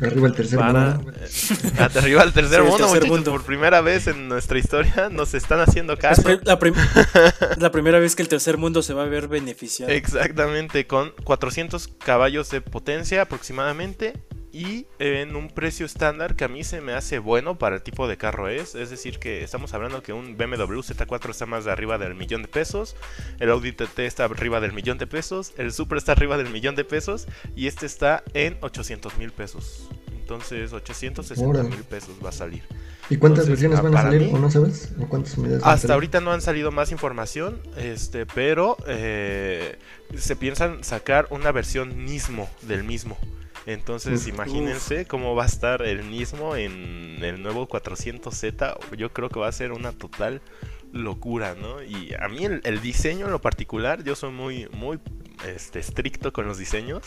Arriba el tercer mundo. Eh, arriba el tercer, mundo, Por primera vez en nuestra historia nos están haciendo caso. La, la, primera vez que el tercer mundo se va a ver beneficiado. Exactamente, con 400 caballos de potencia aproximadamente y en un precio estándar que a mí se me hace bueno para el tipo de carro es. Es decir, que estamos hablando que un BMW Z4 está más de arriba del millón de pesos, el Audi TT está arriba del millón de pesos, el Supra está arriba del millón de pesos y este está en 800 mil pesos. Entonces, 860 mil pesos va a salir. ¿Y cuántas versiones van a salir? ¿O no sabes? hasta ahorita no han salido más información, este, pero eh, se piensan sacar una versión mismo del mismo. Entonces, imagínense cómo va a estar el mismo en el nuevo 400Z. Yo creo que va a ser una total locura, ¿no? Y a mí el, diseño en lo particular, yo soy muy, muy, este, estricto con los diseños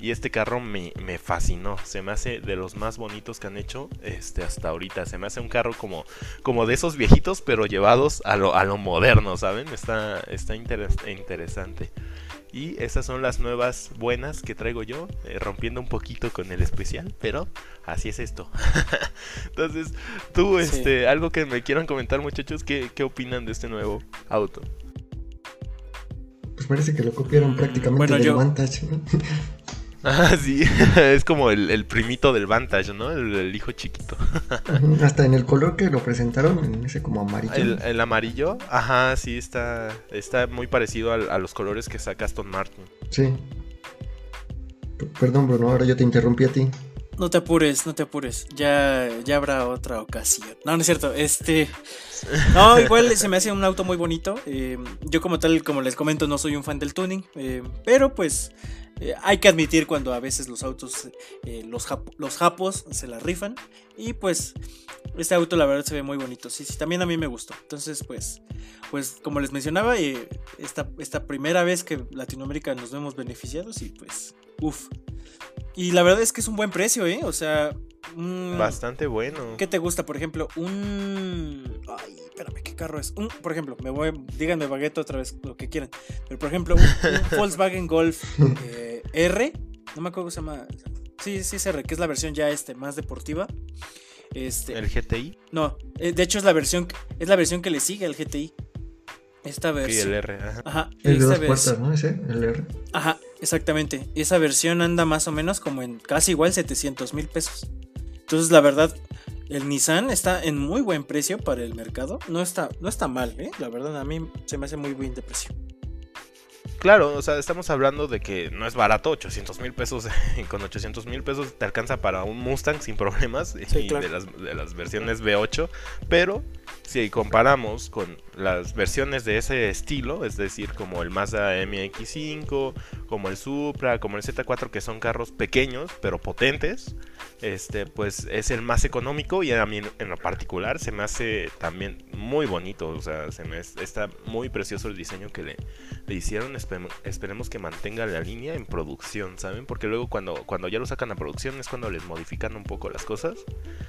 y este carro me, me, fascinó. Se me hace de los más bonitos que han hecho este, hasta ahorita. Se me hace un carro como, como de esos viejitos pero llevados a lo, a lo moderno, ¿saben? Está, está interesante. Y esas son las nuevas buenas que traigo yo, eh, rompiendo un poquito con el especial, pero así es esto. Entonces, tú, este, algo que me quieran comentar, muchachos, ¿qué, ¿qué opinan de este nuevo auto? Pues parece que lo copiaron prácticamente del Vantage. Ah, sí, es como el, primito del Vantage, ¿no? El, hijo chiquito. Hasta en el color que lo presentaron, en ese como amarillo. El, amarillo, ajá, sí, está, está muy parecido a, los colores que saca Aston Martin. Sí. perdón, Bruno, ahora yo te interrumpí a ti. No te apures, no te apures. Ya, ya habrá otra ocasión. No, no es cierto. Este. No, igual se me hace un auto muy bonito. Eh, yo, como tal, como les comento, no soy un fan del tuning. Eh, pero pues eh, hay que admitir cuando a veces los autos, los, japos se la rifan. Y pues este auto la verdad se ve muy bonito. Sí, sí, también a mí me gustó. Entonces pues, pues como les mencionaba, esta, esta primera vez que Latinoamérica nos vemos beneficiados y pues, uff. Y la verdad es que es un buen precio, ¿eh? O sea, Bastante bueno. ¿Qué te gusta? Por ejemplo, un. Ay, espérame, ¿qué carro es? Un, por ejemplo, me voy. Díganme baguette otra vez, lo que quieran. Pero por ejemplo, un, Volkswagen Golf eh, R. No me acuerdo cómo se llama. Sí, sí, es R, que es la versión ya este, más deportiva. Este, ¿El GTI? No, eh, de hecho es la versión. Es la versión que le sigue al GTI. Esta versión. Sí, el R. Ajá. el de dos puertas, ¿no? Ese, el R. Ajá, exactamente. Esa versión anda más o menos como en casi igual 700 mil pesos. Entonces, la verdad, el Nissan está en muy buen precio para el mercado. No está, no está mal, ¿eh? La verdad, a mí se me hace muy bien de precio. Claro, o sea, estamos hablando de que no es barato, 800 mil pesos, con 800 mil pesos te alcanza para un Mustang sin problemas y de, las, de las versiones V8, pero si comparamos con las versiones de ese estilo, es decir, como el Mazda MX5, como el Supra, como el Z4, que son carros pequeños pero potentes, este, pues es el más económico y a mí en lo particular se me hace también muy bonito, o sea, se me está muy precioso el diseño que le, le hicieron, esperemos que mantenga la línea en producción, ¿saben? Porque luego cuando, cuando ya lo sacan a producción es cuando les modifican un poco las cosas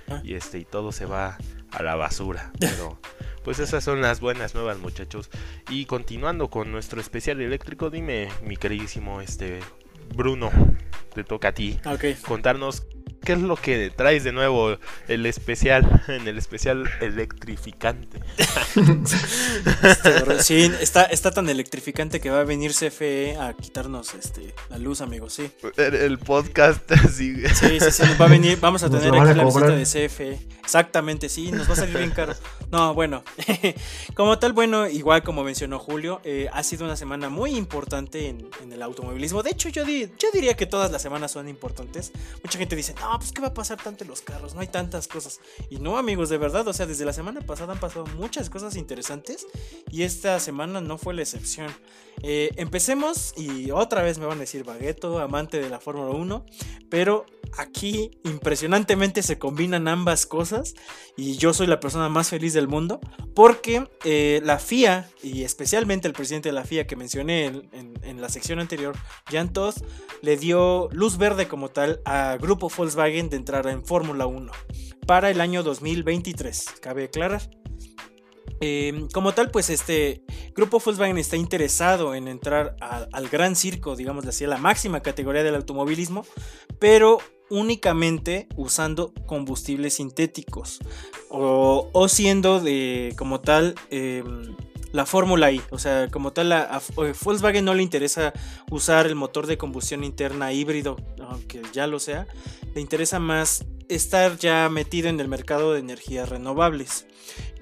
ah. y este y todo se va a la basura. Pero pues esas son las buenas nuevas, muchachos. Y continuando con nuestro especial eléctrico, dime, mi queridísimo este Bruno, te toca a ti contarnos ¿Qué es lo que traes de nuevo el especial, en el especial electrificante? Este, sí, está, está tan electrificante que va a venir CFE a quitarnos este, la luz, amigos, sí. El, podcast, sí. Sí, sí, va a venir, vamos a tener aquí la visita de CFE. Exactamente, sí, nos va a salir bien caro. No, bueno, como tal, bueno, igual como mencionó Julio, eh, ha sido una semana muy importante en, el automovilismo. De hecho, yo, yo diría que todas las semanas son importantes. Mucha gente dice, no, pues ¿qué va a pasar tanto en los carros? No hay tantas cosas. Y no, amigos, de verdad, o sea, desde la semana pasada han pasado muchas cosas interesantes y esta semana no fue la excepción. Eh, empecemos y otra vez me van a decir Bagueto, amante de la Fórmula 1, pero aquí impresionantemente se combinan ambas cosas y yo soy la persona más feliz del mundo porque eh, la FIA y especialmente el presidente de la FIA que mencioné en, la sección anterior, Jan le dio luz verde como tal a Grupo Volkswagen de entrar en Fórmula 1 para el año 2023, cabe aclarar. Em, como tal, pues este grupo Volkswagen está interesado en entrar al gran circo, digamos así, a la máxima categoría del automovilismo, pero únicamente usando combustibles sintéticos o, siendo de como tal em, la fórmula I, o sea, como tal a, Volkswagen no le interesa usar el motor de combustión interna híbrido, aunque ya lo sea, le interesa más estar ya metido en el mercado de energías renovables.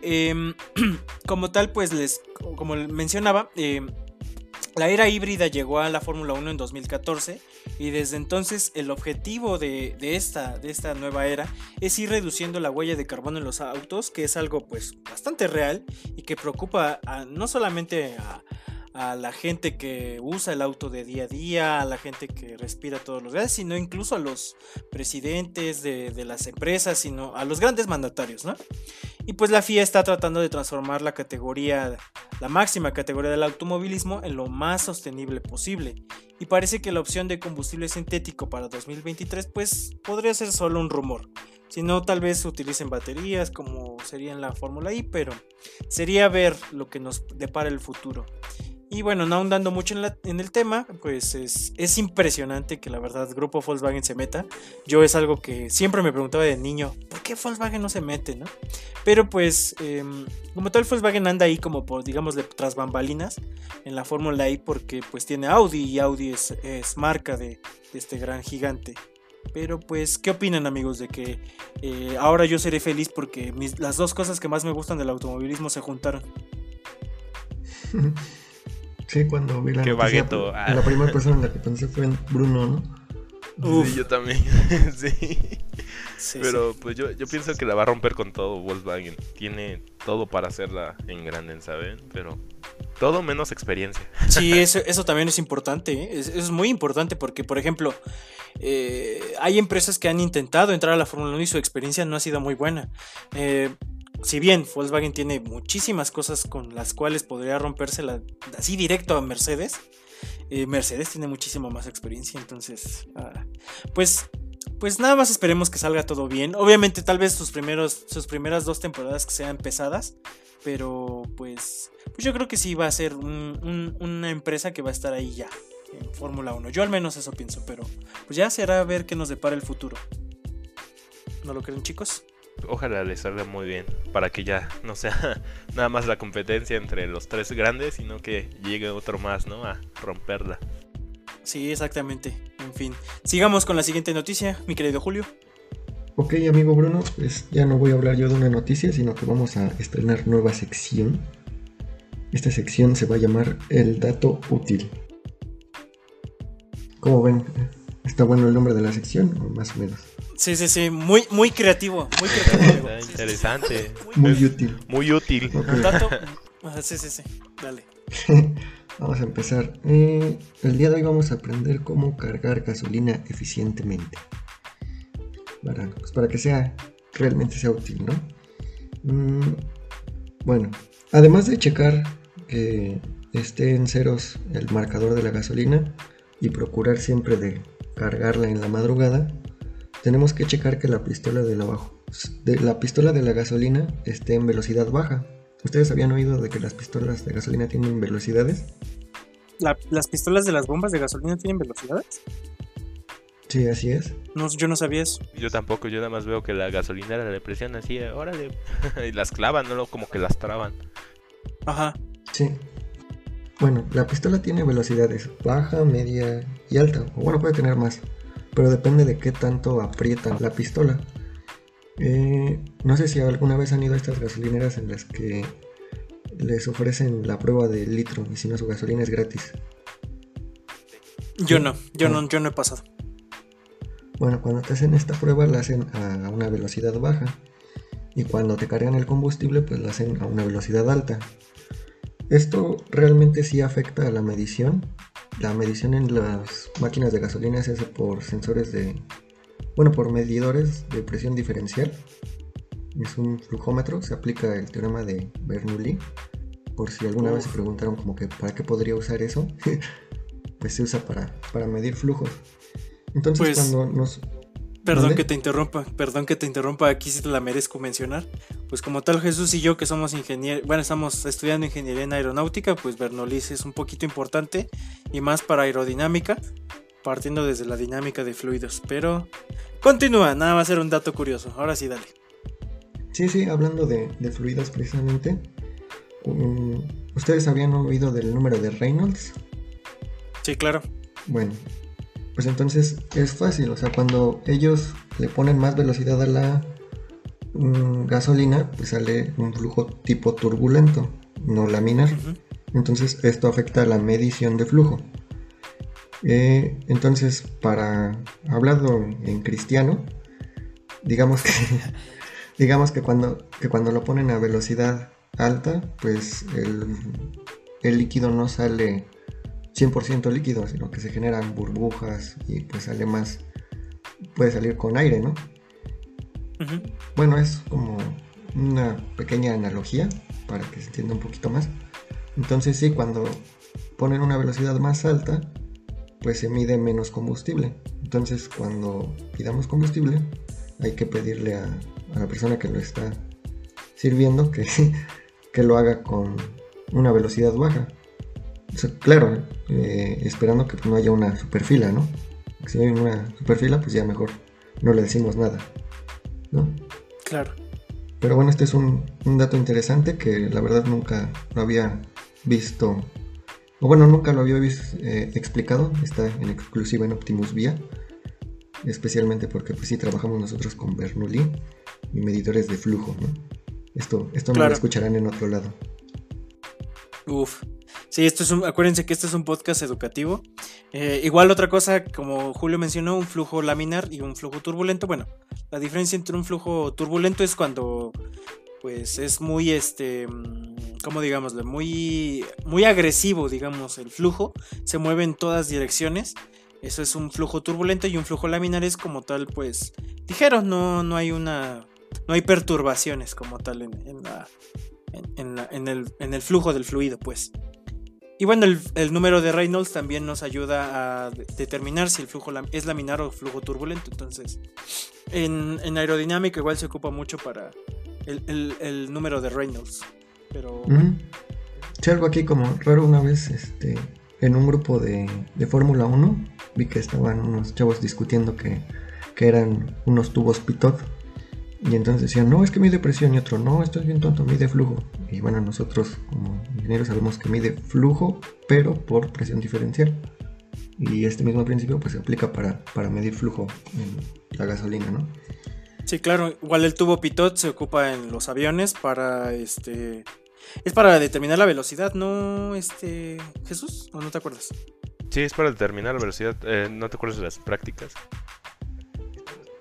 Em, como tal, pues les, como mencionaba, em, la era híbrida llegó a la Fórmula 1 en 2014 y desde entonces el objetivo de, esta, de esta nueva era es ir reduciendo la huella de carbono en los autos, que es algo pues bastante real y que preocupa no solamente a, a la gente que usa el auto de día a día, a la gente que respira todos los días, sino incluso a los presidentes de, las empresas, sino a los grandes mandatarios, ¿no? Y pues la FIA está tratando de transformar la categoría, la máxima categoría del automovilismo en lo más sostenible posible. Y parece que la opción de combustible sintético para 2023 pues podría ser solo un rumor. Si no, tal vez utilicen baterías como sería en la Fórmula I, pero sería ver lo que nos depara el futuro. Y bueno, no ahondando mucho en, el tema, pues es, impresionante que la verdad Grupo Volkswagen se meta. Yo es algo que siempre me preguntaba de niño, ¿por qué Volkswagen no se mete? ¿no? Pero pues, em, como tal, Volkswagen anda ahí como por, digamos, de tras bambalinas en la Fórmula I porque pues tiene Audi y Audi es, marca de, este gran gigante. Pero pues, ¿qué opinan amigos de que eh, ahora yo seré feliz porque las dos cosas que más me gustan del automovilismo se juntaron? Sí, cuando vi la Qué bagueto. La ah. primera persona en la que pensé fue en Bruno, ¿no? Sí, yo también. sí. Pero pues yo, yo pienso que la va a romper con todo Volkswagen. Tiene todo para hacerla en grande, ¿saben? Pero todo menos experiencia. Sí, eso, eso también es importante. ¿eh? Es, es, muy importante porque, por ejemplo, eh, hay empresas que han intentado entrar a la Fórmula 1 y su experiencia no ha sido muy buena. Eh, si bien Volkswagen tiene muchísimas cosas con las cuales podría romperse así directo a Mercedes, eh, Mercedes tiene muchísimo más experiencia, entonces, ah, pues, pues nada más esperemos que salga todo bien. Obviamente, tal vez sus, primeros, sus primeras dos temporadas que sean pesadas, pero pues, pues yo creo que sí va a ser una empresa que va a estar ahí ya en Fórmula 1. Yo al menos eso pienso, pero pues ya será ver qué nos depara el futuro. ¿No lo creen, chicos? Ojalá le salga muy bien para que ya no sea nada más la competencia entre los tres grandes, sino que llegue otro más, ¿no? A romperla. Sí, exactamente. En fin, sigamos con la siguiente noticia, mi querido Julio. Ok, amigo Bruno, pues ya no voy a hablar yo de una noticia, sino que vamos a estrenar nueva sección. Esta sección se va a llamar El dato útil. Como ven, está bueno el nombre de la sección, o más o menos. Sí, sí, sí, muy, muy creativo, muy creativo. Interesante. Muy útil. Muy útil. Sí, sí, sí, dale. vamos a empezar. Eh, el día de hoy vamos a aprender cómo cargar gasolina eficientemente. Para, pues para que sea realmente sea útil, ¿no? Mm, bueno, además de checar que esté en ceros el marcador de la gasolina y procurar siempre de cargarla en la madrugada, tenemos que checar que la pistola de la, de la pistola de la gasolina esté en velocidad baja. ¿Ustedes habían oído de que las pistolas de gasolina tienen velocidades? ¿Las pistolas de las bombas de gasolina tienen velocidades? Sí, así es. No, yo no sabía eso. Yo tampoco, yo nada más veo que la gasolinera le presiona así, órale, y las clavan, no como que las traban. Ajá. Sí. Bueno, la pistola tiene velocidades baja, media y alta. O bueno, puede tener más pero depende de qué tanto aprietan la pistola. Eh, no sé si alguna vez han ido a estas gasolineras en las que les ofrecen la prueba del litro y si no su gasolina es gratis. Yo no, yo no, yo no he pasado. Bueno, cuando te hacen esta prueba la hacen a una velocidad baja y cuando te cargan el combustible pues la hacen a una velocidad alta. Esto realmente sí afecta a la medición la medición en las máquinas de gasolina se hace por sensores de, bueno, por medidores de presión diferencial. Es un flujómetro, se aplica el teorema de Bernoulli. Por si alguna vez se preguntaron como que para qué podría usar eso, pues se usa para, para medir flujos. Entonces pues, cuando nos Perdón que te interrumpa, perdón que te interrumpa, aquí sí te la merezco mencionar. Pues como tal Jesús y yo que somos ingenieros, bueno, estamos estudiando ingeniería en aeronáutica, pues Bernoulli es un poquito importante y más para aerodinámica, partiendo desde la dinámica de fluidos. Pero continúa, nada más era un dato curioso. Ahora sí, dale. Sí, sí, hablando de, fluidos precisamente, um, ¿ustedes habían oído del número de Reynolds? Sí, claro. Bueno, pues entonces es fácil, o sea, cuando ellos le ponen más velocidad a la mm, gasolina, pues sale un flujo tipo turbulento, no laminar. Entonces esto afecta a la medición de flujo. Eh, entonces, para hablado en cristiano, digamos que, digamos que cuando, que cuando lo ponen a velocidad alta, pues el, el líquido no sale 100% líquido, sino que se generan burbujas y pues sale más, puede salir con aire, ¿no? Bueno, es como una pequeña analogía para que se entienda un poquito más. Entonces sí, cuando ponen una velocidad más alta, pues se mide menos combustible. Entonces cuando pidamos combustible, hay que pedirle a, la persona que lo está sirviendo que, que lo haga con una velocidad baja. claro, eh, esperando que no haya una superfila, ¿no? Si hay una superfila, pues ya mejor no le decimos nada, ¿no? Claro. Pero bueno, este es un, dato interesante que la verdad nunca lo había visto, o bueno, nunca lo había visto, eh, explicado, está en exclusiva en Optimus Via, especialmente porque pues sí trabajamos nosotros con Bernoulli y medidores de flujo, ¿no? Esto, esto no lo escucharán en otro lado. Uf. Sí, esto es un, acuérdense que este es un podcast educativo. Eh, igual otra cosa, como Julio mencionó, un flujo laminar y un flujo turbulento. Bueno, la diferencia entre un flujo turbulento es cuando pues es muy este como digamos muy muy agresivo digamos el flujo. Se mueve en todas direcciones. Eso es un flujo turbulento y un flujo laminar es como tal pues ligero. No no hay una no hay perturbaciones como tal en, la, en, en el flujo del fluido pues y bueno, el, número de Reynolds también nos ayuda a determinar si el flujo es laminar o flujo turbulento. Entonces, en, aerodinámica igual se ocupa mucho para el, número de Reynolds. Pero... Sí, algo aquí como raro una vez, este, en un grupo de, de Fórmula 1, vi que estaban unos chavos discutiendo que, que eran unos tubos Pitot y entonces decían, no, es que mide presión y otro, no, esto es bien tonto, mide flujo. Y bueno, nosotros como ingenieros sabemos que mide flujo, pero por presión diferencial. Y este mismo principio pues se aplica para, para medir flujo en la gasolina, ¿no? Sí, claro, igual el tubo pitot se ocupa en los aviones para este es para determinar la velocidad, ¿no? Este Jesús, ¿o no te acuerdas? Sí, es para determinar la velocidad, eh, ¿no te acuerdas de las prácticas?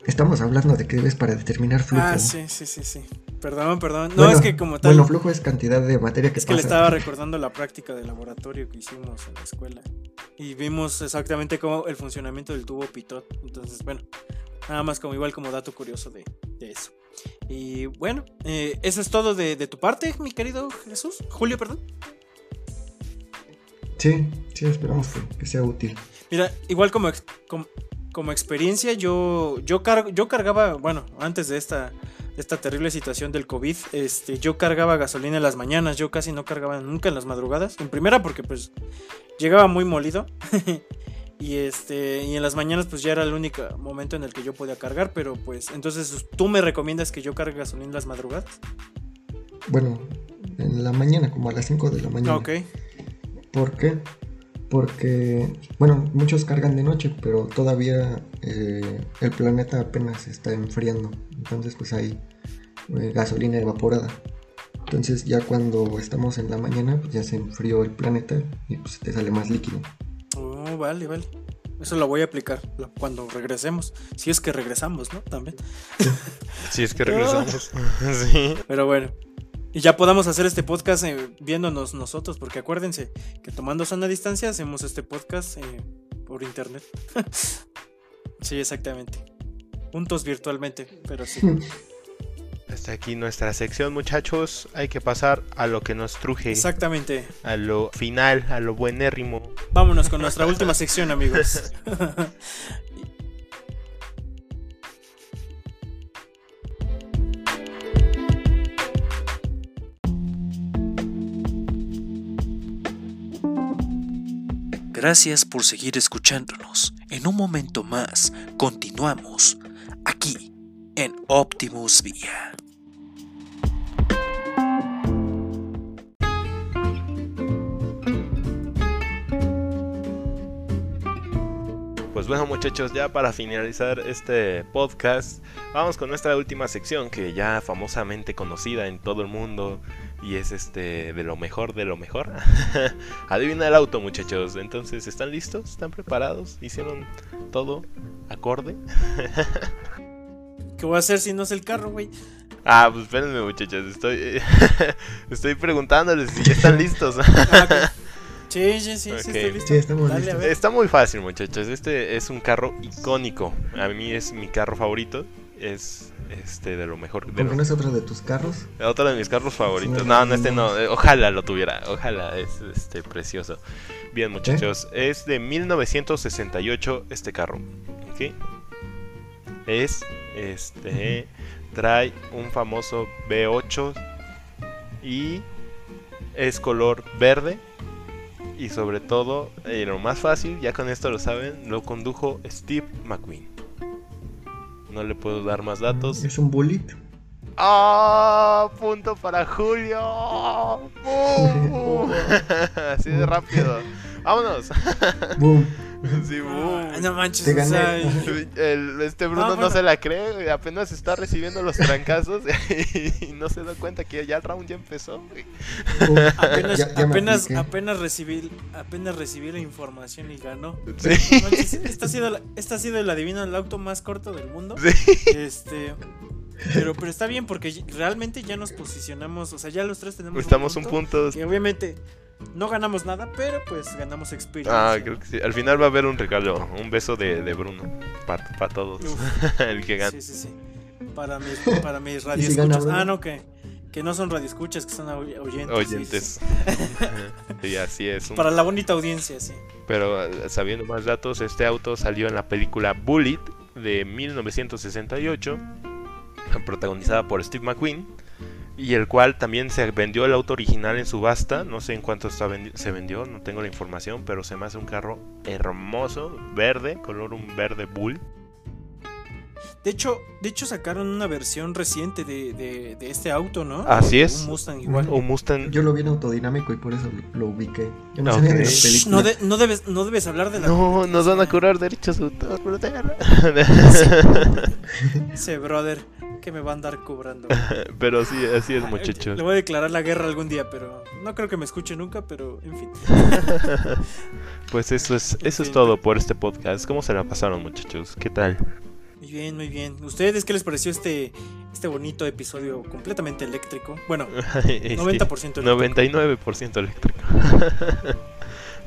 Estamos hablando de que es para determinar flujo. Ah, sí, sí, sí, sí. Perdón, perdón. No, es que como tal. Bueno, flujo es cantidad de materia que Es que le estaba recordando la práctica de laboratorio que hicimos en la escuela. Y vimos exactamente cómo el funcionamiento del tubo pitot. Entonces, bueno, nada más como igual como dato curioso de, eso. Y bueno, eh, eso es todo de, tu parte, mi querido Jesús. Julio, perdón. Sí, sí, esperamos que, sea útil. Mira, igual como, como, como experiencia, yo, yo, yo cargaba, bueno, antes de esta, esta terrible situación del COVID, este, yo cargaba gasolina en las mañanas, yo casi no cargaba nunca en las madrugadas. En primera porque pues llegaba muy molido. y este y en las mañanas pues ya era el único momento en el que yo podía cargar, pero pues entonces tú me recomiendas que yo cargue gasolina en las madrugadas? Bueno, en la mañana, como a las 5 de la mañana. Ok. ¿Por qué? Porque, bueno, muchos cargan de noche, pero todavía eh, el planeta apenas está enfriando, entonces pues hay eh, gasolina evaporada. Entonces ya cuando estamos en la mañana, pues ya se enfrió el planeta y pues te sale más líquido. Oh, vale, vale. Eso lo voy a aplicar cuando regresemos. Si es que regresamos, ¿no? También. Si es que regresamos. sí. Pero bueno, y ya podamos hacer este podcast eh, viéndonos nosotros, porque acuérdense que tomando sana distancia hacemos este podcast eh, por internet. sí, exactamente. Juntos virtualmente, pero sí. Hasta aquí nuestra sección, muchachos. Hay que pasar a lo que nos truje. Exactamente. A lo final, a lo buenérrimo. Vámonos con nuestra última sección, amigos. Gracias por seguir escuchándonos. En un momento más, continuamos aquí en Optimus Vía. Pues bueno muchachos, ya para finalizar este podcast, vamos con nuestra última sección que ya famosamente conocida en todo el mundo y es este de lo mejor de lo mejor. Adivina el auto, muchachos. Entonces, ¿están listos? ¿Están preparados? ¿Hicieron todo acorde? ¿Qué voy a hacer si no es el carro, güey? Ah, pues espérenme, muchachos. Estoy estoy preguntándoles si están listos. Ah, sí, sí, sí, sí, estoy listo. Está muy fácil, muchachos. Este es un carro icónico. A mí es mi carro favorito. Es este de lo mejor. De ¿Por qué lo- no es otro de tus carros? otro de mis carros favoritos. Sí, No, no, este no. eh, Ojalá lo tuviera. Ojalá. Es este precioso. Bien, muchachos. Es de 1968 este carro. ¿Ok? Es este. Trae un famoso V8 y es color verde. Y sobre todo, eh, lo más fácil, ya con esto lo saben, lo condujo Steve McQueen. No le puedo dar más datos. Es un bullet. ¡Ah! ¡Punto para Julio! ¡Bum! Así de rápido. ¡Vámonos! Boom. Sí. Ah, no manches, Te o sea, gané. El- este Bruno Ah, no bueno. se la cree, apenas está recibiendo los trancazos y no se da cuenta que ya el round ya empezó. apenas, Ya- ya me apenas, apenas recibí, apenas recibí la información y ganó. Sí. No manches, esta ha sido, la- esta ha sido el adivino el auto más corto del mundo. Sí. Este, pero, pero está bien porque realmente ya nos posicionamos, o sea, ya los tres tenemos Estamos un punto. Y obviamente no ganamos nada, pero pues ganamos experiencia. Ah, creo que sí. Al final va a haber un regalo, un beso de, de Bruno. Para todos. El que gane. sí, sí, sí. Para mis, para mis gana radioescuchas. Ah, no, que, que no son radioescuchas, que son oy- oyentes. Oyentes. sí. Sí, así es. un- Para la bonita audiencia, sí. Pero sabiendo más datos, este auto salió en la película Bullet de 1968, protagonizada por Steve McQueen, y el cual también se vendió el auto original en subasta. No sé en cuánto está vendi- se vendió, no tengo la información, pero se me hace un carro hermoso, verde, color un verde bull. De hecho, de hecho sacaron una versión reciente de, de, de este auto, ¿no? Así es. Un Mustang igual. Un Mustang. Yo lo vi en autodinámico y por eso lo, ubiqué. Yo no Ok. sabía de la Shh, Shh, película. no, de- no debes, no debes hablar de la. No, nos van a cobrar derechos de autor, brother. Ese brother que me va a andar cobrando. Pero sí, así es, Ah, muchachos. Le voy a declarar la guerra algún día, pero no creo que me escuche nunca, pero en fin. Pues eso es, eso es todo por este podcast. ¿Cómo se la pasaron, muchachos? ¿Qué tal? Muy bien, muy bien. ¿Ustedes qué les pareció este, este bonito episodio completamente eléctrico? Bueno, Es que 90% eléctrico. 99% eléctrico.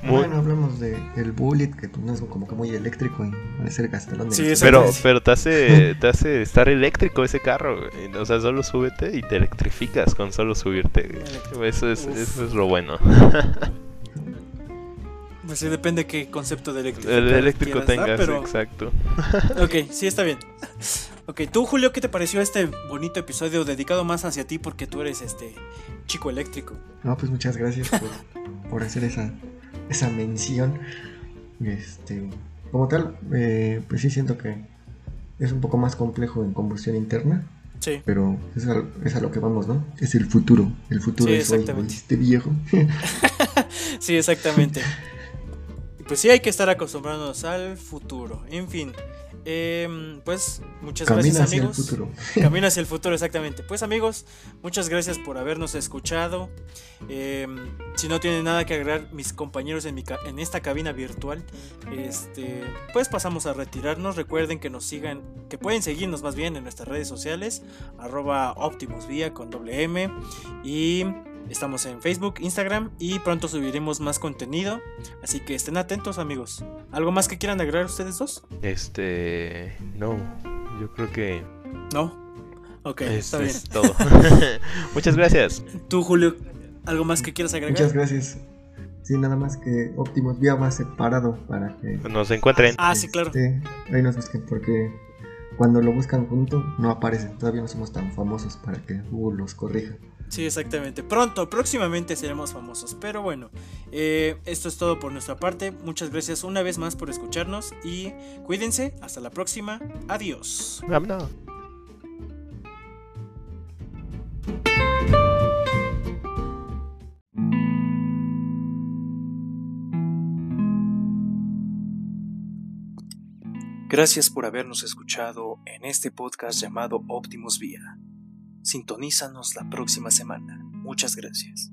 Bueno, hablamos de el bullet, que no es como que muy eléctrico y parece gastalón de Sí, pero, pero te hace, te hace estar eléctrico ese carro. güey. O sea, solo súbete y te electrificas con solo subirte. güey. Eso es, Uf. eso es lo bueno. Pues sí, depende qué concepto de eléctrico. El eléctrico dar, tengas, pero... exacto. Ok, sí, está bien. Ok, tú, Julio, ¿qué te pareció este bonito episodio dedicado más hacia ti porque tú eres este chico eléctrico? No, pues muchas gracias por, por hacer esa, esa mención. Este, como tal, eh, pues sí siento que es un poco más complejo en combustión interna, Sí. pero es a, es a lo que vamos, ¿no? Es el futuro. El futuro Sí, es hoy. ¿oíste, viejo? Sí, exactamente. Pues sí, hay que estar acostumbrándonos al futuro. En fin, em, pues muchas Camina gracias, hacia el amigos. futuro. Camina hacia el futuro, exactamente. Pues amigos, muchas gracias por habernos escuchado. Em, si no tienen nada que agregar mis compañeros en, mi ca- en esta cabina virtual, este, pues pasamos a retirarnos. Recuerden que nos sigan, que pueden seguirnos más bien en nuestras redes sociales, arroba Optimus Vía con doble M. Y estamos en Facebook, Instagram y pronto subiremos más contenido. Así que estén atentos amigos. ¿Algo más que quieran agregar ustedes dos? Este. No, yo creo que ¿No? Ok, es, está bien. es todo. Muchas gracias. Tú, Julio, ¿algo más que quieras agregar? Muchas gracias. Sí, nada más que Optimus Vía va separado para que Nos encuentren. Ah, sí, claro. este, ahí nos busquen porque cuando lo buscan junto no aparecen. Todavía no somos tan famosos para que Google los corrija. Sí, exactamente. Pronto, próximamente seremos famosos. Pero bueno, eh, esto es todo por nuestra parte. Muchas gracias una vez más por escucharnos y cuídense. Hasta la próxima. Adiós. Gracias por habernos escuchado en este podcast llamado Optimus Vía. Sintonízanos la próxima semana. Muchas gracias.